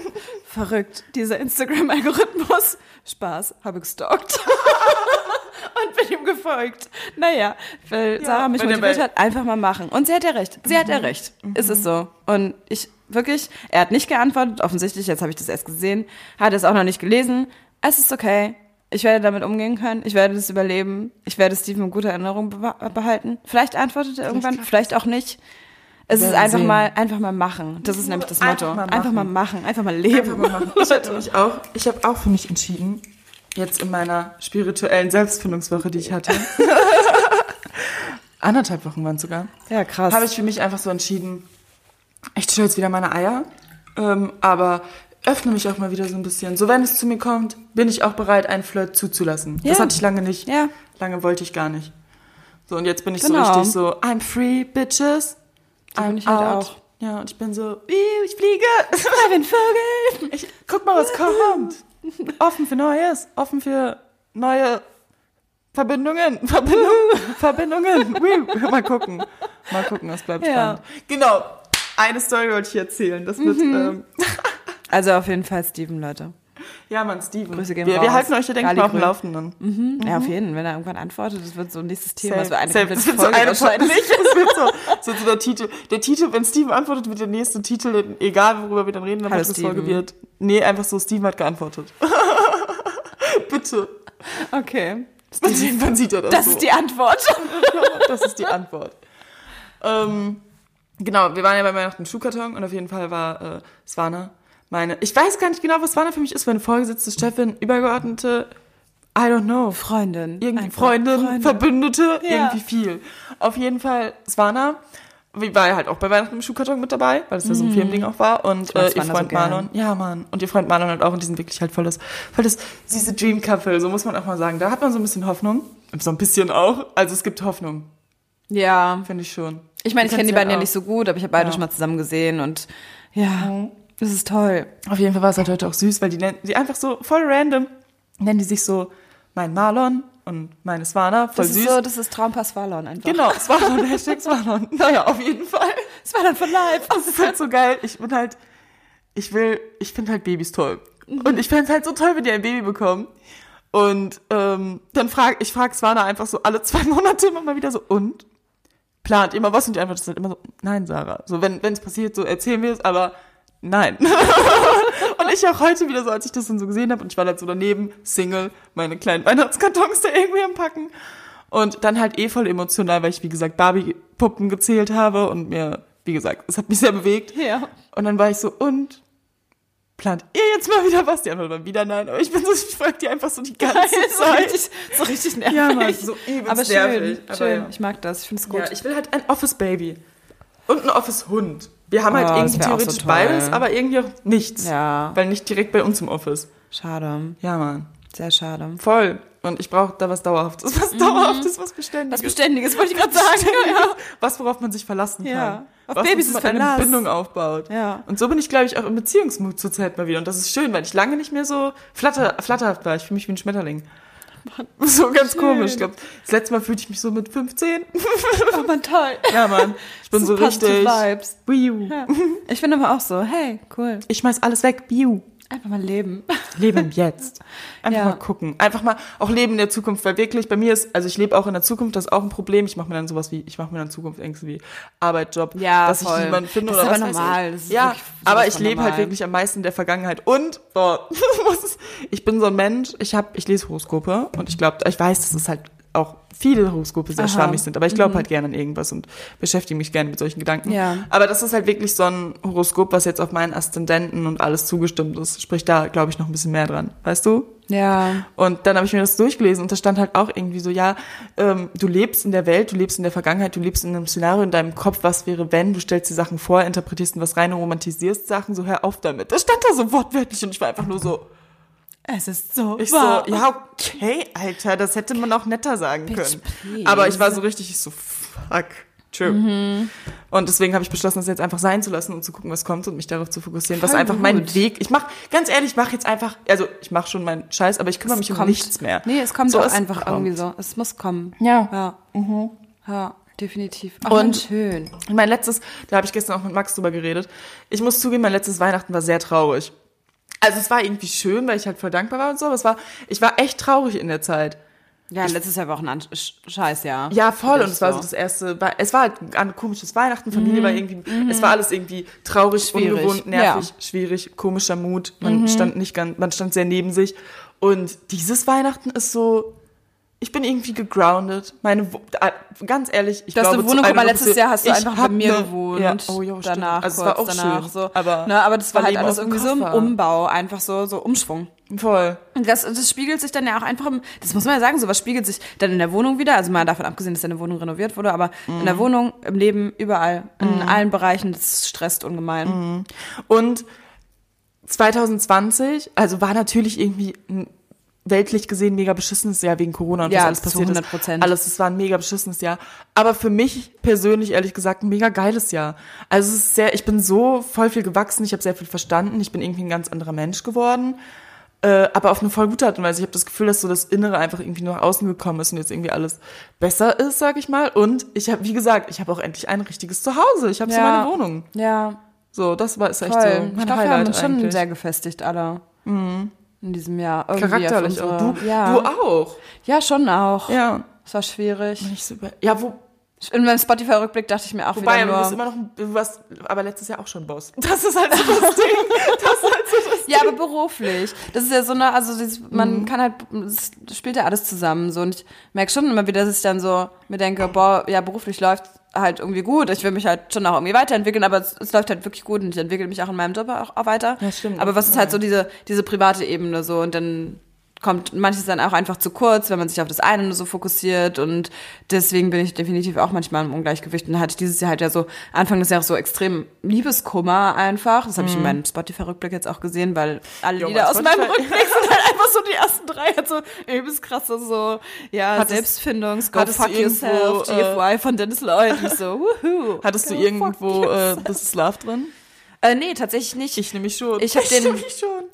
Verrückt. Dieser Instagram-Algorithmus. Spaß. Habe gestalkt. Und bin ihm gefolgt. Naja, weil Sarah mich er motiviert hat, einfach mal machen. Und sie hat ja recht. Sie hat ja recht. Es ist so. Und ich, wirklich, er hat nicht geantwortet. Offensichtlich, jetzt habe ich das erst gesehen. Hat es auch noch nicht gelesen. Es ist okay. Ich werde damit umgehen können. Ich werde das überleben. Ich werde Steven in guter Erinnerung behalten. Vielleicht antwortet er irgendwann, vielleicht auch nicht. Es ist einfach sehen. mal, einfach mal machen. Das ist nämlich das Einfach Motto. mal Einfach mal machen. Einfach mal leben. Ich hatte mich auch, ich habe auch für mich entschieden, jetzt in meiner spirituellen Selbstfindungswoche, die ich hatte, anderthalb Wochen waren es sogar, Ja, krass. habe ich für mich einfach so entschieden, ich chill jetzt wieder meine Eier, ähm, aber öffne mich auch mal wieder so ein bisschen. So, wenn es zu mir kommt, bin ich auch bereit, einen Flirt zuzulassen. Das Ja. hatte ich lange nicht. Ja. Lange wollte ich gar nicht. So, und jetzt bin ich Genau. so richtig so, I'm free, bitches. So I'm bin ich halt out. auch. Ja, und ich bin so, "Iu, ich fliege. Ich bin Vögel. Ich, guck mal, was kommt. Offen für Neues, offen für neue Verbindungen. Verbindungen. Verbindungen. Mal gucken. Mal gucken, was bleibt Ja. spannend. Genau. Eine Story wollte ich erzählen. Das mit, Mhm. ähm, Also auf jeden Fall Steven, Leute. ja, Mann, Steven. Grüße gehen wir, wir raus. halten euch ja, denke ich, mal auf dem. Laufenden. Ja, auf jeden Fall. Wenn er irgendwann antwortet, das wird so ein nächstes Thema. Das Safe, wird eine Das wird so Folge eine wahrscheinlich. Das wird so, so, so der Titel. Der Titel, wenn Steven antwortet, wird der nächste Titel, egal worüber wir dann reden, der Hallo, Podcast-Folge Steven. wird. Nee, einfach so, Steven hat geantwortet. Bitte. Okay. Und irgendwann sieht er das, Das so. ist die Antwort. Das ist die Antwort. ähm, genau, wir waren ja bei Weihnachten im Schuhkarton und auf jeden Fall war äh, Svana meine. Ich weiß gar nicht genau, was Svana für mich ist, meine Vorgesetzte Chefin, Übergeordnete, I don't know. Freundin. Irgendwie. Freundin, Freundin. Verbündete, Ja. irgendwie viel. Auf jeden Fall Svana. Wie war ja halt auch bei Weihnachten im Schuhkarton mit dabei, weil es ja so ein Firmending auch war. Und äh, ihr so Freund gern. Marlon. Ja, Mann. Und ihr Freund Marlon halt auch. Und die sind wirklich halt voll das, voll das süße Dream Couple. So muss man auch mal sagen. Da hat man so ein bisschen Hoffnung. So ein bisschen auch. Also es gibt Hoffnung. Ja. Finde ich schon. Ich meine, ich kenne die beiden ja ja auch. nicht so gut, aber ich habe beide Ja. schon mal zusammen gesehen und ja, das ist toll. Auf jeden Fall war es halt heute auch süß, weil die nennen die einfach so voll random nennen die sich so mein Marlon und meine Svana, voll Das süß. ist so, das ist Traumpass Wallon einfach. genau, Svalon, Hashtag Svalon. Naja, auf jeden Fall. Das dann von live. Das ist halt so geil. Ich bin halt, ich will, ich finde halt Babys toll. Und ich fände es halt so toll, wenn die ein Baby bekommen. Und ähm, dann frag ich frag Svana einfach so alle zwei Monate immer mal wieder so, und? Plant mal was? Und die Antwort ist halt immer so, nein, Sarah. So, wenn es passiert, so erzählen wir es, aber nein. und ich auch heute wieder so, als ich das dann so gesehen habe und ich war halt so daneben, Single, meine kleinen Weihnachtskartons da irgendwie am Packen. Und dann halt eh voll emotional, weil ich, wie gesagt, Barbie-Puppen gezählt habe und mir, wie gesagt, es hat mich sehr bewegt. Ja. Und dann war ich so, und? Plant ihr jetzt mal wieder was? Die Antwort war wieder nein. Aber ich bin so, ich frag die einfach so die ganze so Zeit. richtig, so richtig nervig. Ja, Mann, so übelst aber schön. Aber schön. ja. Ich mag das. Ich finde es gut. Ja, ich will halt ein Office-Baby. Und ein Office-Hund. Wir haben halt Oh, das irgendwie so theoretisch toll. beides, aber irgendwie auch nichts. Ja. Weil nicht direkt bei uns im Office. Schade. Ja, Mann. Sehr schade. Voll. Und ich brauche da was Dauerhaftes. Was Dauerhaftes, was Was Beständiges. Beständiges wollte ich gerade sagen. Ja. Was, worauf man sich verlassen kann. Ja. Auf was, Babys man eine. Bindung aufbaut. Ja. Und so bin ich, glaube ich, auch im Beziehungsmut zur Zeit mal wieder. Und das ist schön, weil ich lange nicht mehr so flatter, flatterhaft war. Ich fühle mich wie ein Schmetterling. So ganz Schön. komisch. Ich glaube, das letzte Mal fühlte ich mich so mit 15. Oh man, toll. Ja, Mann. Ich bin so, richtig. Vibes. Biu. Ja. Ich finde aber auch so, hey, cool. Ich schmeiß alles weg. Biu. Einfach mal leben. Leben jetzt. Einfach Ja. mal gucken. Einfach mal auch leben in der Zukunft, weil wirklich bei mir ist, also ich lebe auch in der Zukunft, das ist auch ein Problem. Ich mache mir dann sowas wie, ich mache mir dann Zukunft Ängste wie Arbeit, Job, Ja, dass voll. ich niemanden finde Das oder ist was aber weiß normal. Ich. Das ist ja, aber ich lebe halt wirklich am meisten in der Vergangenheit und boah, ich bin so ein Mensch. Ich habe, ich lese Horoskope und ich glaube, ich weiß, dass es halt auch viele Horoskope sehr Aha. schwammig sind, aber ich glaube halt gerne an irgendwas und beschäftige mich gerne mit solchen Gedanken. Ja. Aber das ist halt wirklich so ein Horoskop, was jetzt auf meinen Aszendenten und alles zugestimmt ist. Sprich, da glaube ich noch ein bisschen mehr dran. Weißt du? Ja. Und dann habe ich mir das durchgelesen und da stand halt auch irgendwie so, ja, ähm, du lebst in der Welt, du lebst in der Vergangenheit, du lebst in einem Szenario in deinem Kopf, was wäre, wenn, du stellst die Sachen vor, interpretierst in was rein und romantisierst Sachen, so hör auf damit. Das stand da so wortwörtlich und ich war einfach nur so, Es ist so ich wahr. so, ja, okay, Alter, das hätte man auch netter sagen Bitch, können. please. Aber ich war so richtig, ich so, fuck. True. Mhm. Und deswegen habe ich beschlossen, das jetzt einfach sein zu lassen und zu gucken, was kommt und mich darauf zu fokussieren, was Voll einfach mein gut. Weg. Ich mache, ganz ehrlich, ich mache jetzt einfach, also ich mache schon meinen Scheiß, aber ich kümmere mich um kommt. nichts mehr. Nee, es kommt So, auch es einfach kommt. irgendwie so. Es muss kommen. Ja. Ja. Ja, definitiv. Ach, Und- und schön. Mein letztes, da habe ich gestern auch mit Max drüber geredet. Ich muss zugeben, mein letztes Weihnachten war sehr traurig. Also es war irgendwie schön, weil ich halt voll dankbar war und so, aber es war, ich war echt traurig in der Zeit. Ja, letztes Jahr war auch ein An- Sch- Scheißjahr. Ja, voll. Und es war so. das erste, es war halt ein komisches Weihnachten, Familie war irgendwie, es war alles irgendwie traurig, Schwierig. ungewohnt, nervig, Ja. schwierig, komischer Mut. Man stand nicht ganz, man stand sehr neben sich. Und dieses Weihnachten ist so, ich bin irgendwie gegroundet. Meine, Wo- ah, ganz ehrlich, ich Du hast glaube, eine Wohnung, 100% letztes Jahr hast du einfach bei mir eine- gewohnt. Ja. Oh, stimmt. danach, also kurz war auch danach, schön. so. Aber, ne, aber das war halt alles irgendwie so im Koffer. Umbau, einfach so, so Umschwung. Voll. Und das, das spiegelt sich dann ja auch einfach im, das muss man ja sagen, sowas spiegelt sich dann in der Wohnung wieder, also mal davon abgesehen, dass deine Wohnung renoviert wurde, aber in Mhm. der Wohnung, im Leben, überall, in allen Bereichen, das stresst ungemein. Mhm. Und 2020, also war natürlich irgendwie ein weltlich gesehen mega beschissenes Jahr wegen Corona und Ja, was alles passiert 100%. ist. Alles, es war ein mega beschissenes Jahr. Aber für mich persönlich, ehrlich gesagt, ein mega geiles Jahr. Also es ist sehr, ich bin so voll viel gewachsen, ich habe sehr viel verstanden, ich bin irgendwie ein ganz anderer Mensch geworden. Äh, aber auf eine voll gute Art und Weise. Ich habe das Gefühl, dass so das Innere einfach irgendwie nach außen gekommen ist und jetzt irgendwie alles besser ist, sag ich mal. Und ich habe, wie gesagt, ich habe auch endlich ein richtiges Zuhause. Ich habe so Ja. meine Wohnung. Ja, So, das war ist echt voll. so ich mein glaube, wir haben uns schon eigentlich. sehr gefestigt, alle. In diesem Jahr. Irgendwie Charakterlich auch. Du, ja. du auch. Ja, schon auch. Ja. Es war schwierig. Nicht so über, ja, wo, In meinem Spotify-Rückblick dachte ich mir auch wobei, wieder du bist nur... immer noch, ein- du warst, aber letztes Jahr auch schon Boss. Das ist halt so das Ding. Das ist halt so das Ja, aber beruflich. Das ist ja so eine, also Mhm. man kann halt, es spielt ja alles zusammen so und ich merke schon immer wieder, dass ich dann so mir denke, boah, ja, beruflich läuft halt irgendwie gut. Ich will mich halt schon auch irgendwie weiterentwickeln, aber es, es läuft halt wirklich gut und ich entwickle mich auch in meinem Job auch, auch weiter. Ja, stimmt. Aber was ist halt so diese, diese private Ebene so und dann kommt manches dann auch einfach zu kurz, wenn man sich auf das eine nur so fokussiert und deswegen bin ich definitiv auch manchmal im Ungleichgewicht und hatte ich dieses Jahr halt ja so Anfang des Jahres so extrem Liebeskummer einfach. Das habe ich in meinem Spotify-Rückblick jetzt auch gesehen, weil alle Jo, Lieder aus meinem Rückblick sind halt einfach so die ersten drei, halt so übelst krasse so, ja, Hattest- Selbstfindungs, Go Fuck Yourself, irgendwo, äh, GFY von Dennis Lloyd und ich so, wuhu. Hattest du irgendwo äh. This is Love drin? Äh, nee, tatsächlich nicht. Ich nämlich schon. Ich hab den-.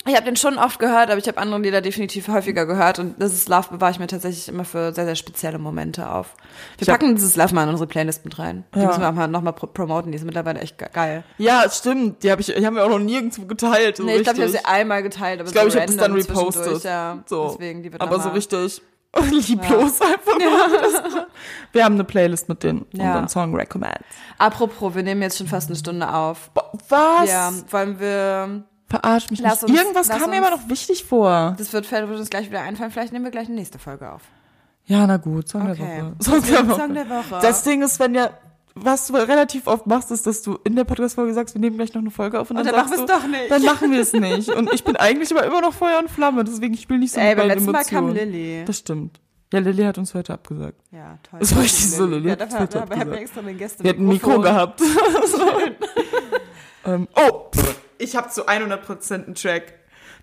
Ich habe den schon oft gehört, aber ich habe andere Lieder definitiv häufiger gehört und das ist Love bewahre ich mir tatsächlich immer für sehr, sehr spezielle Momente auf. Wir Ich hab- packen dieses Love mal in unsere Playlist mit rein. Die Ja. müssen wir auch mal nochmal pro promoten, die ist mittlerweile echt ge- geil. Ja, stimmt. Die habe ich, die haben wir auch noch nirgendwo geteilt. So nee, ich glaube, ich habe sie einmal geteilt, aber Ich glaube, so ich habe das dann repostet. Ja, so. deswegen, die wird Aber so richtig lieblos einfach nur. Das- Wir haben eine Playlist mit den Ja. unseren Song Recommends. Apropos, wir nehmen jetzt schon fast eine Stunde auf. Was? Ja, wollen wir, Verarsch mich Lass nicht. uns- Irgendwas kam mir uns- immer noch wichtig vor. das wird, wird uns gleich wieder einfallen, vielleicht nehmen wir gleich eine nächste Folge auf. Ja, na gut, Song der Okay. Woche. Song der Woche. Song der Woche. Das Ding ist, wenn ja, was du relativ oft machst, ist, dass du in der Podcast-Folge sagst, wir nehmen gleich noch eine Folge auf und, Und dann, dann sagst machen du, wir's doch nicht. Dann machen wir es nicht. Und ich bin eigentlich aber immer noch Feuer und Flamme, deswegen ich spiele nicht so Ey, mit beim letzten Mal kam Emotionen. Lilly. Das stimmt. Ja, Lilly hat uns heute abgesagt. Ja, toll. Das war richtig so, Lilly Ja, hat dafür Twitter haben wir extra den Gäste Wir hatten ein Mikro gehabt. ähm, oh, ich habe zu 100% einen Track.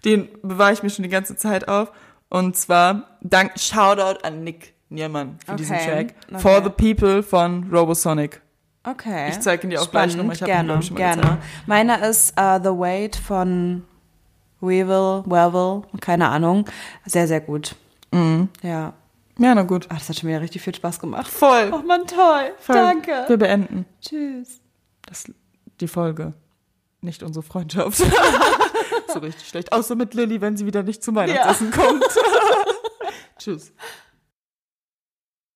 Den bewahre ich mir schon die ganze Zeit auf. Und zwar, dank, Shoutout an Nick Niermann für diesen Okay, Track. okay. For the People von Robosonic. Okay. Ich zeig ihn dir auch gleich nochmal. Ich ihn, gerne, glaub ich, gerne. gezeigt. Meiner ist uh, The Wait von Weevil, Weevil, keine Ahnung. Sehr, sehr gut. Mhm. Ja. Ja, na gut. Ach, das hat schon wieder richtig viel Spaß gemacht. Voll. Oh man, toll. Voll. Danke. Wir beenden Tschüss. das, die Folge. Nicht unsere Freundschaft. so richtig schlecht. Außer mit Lilly, wenn sie wieder nicht zum Weihnachtsessen kommt. Tschüss.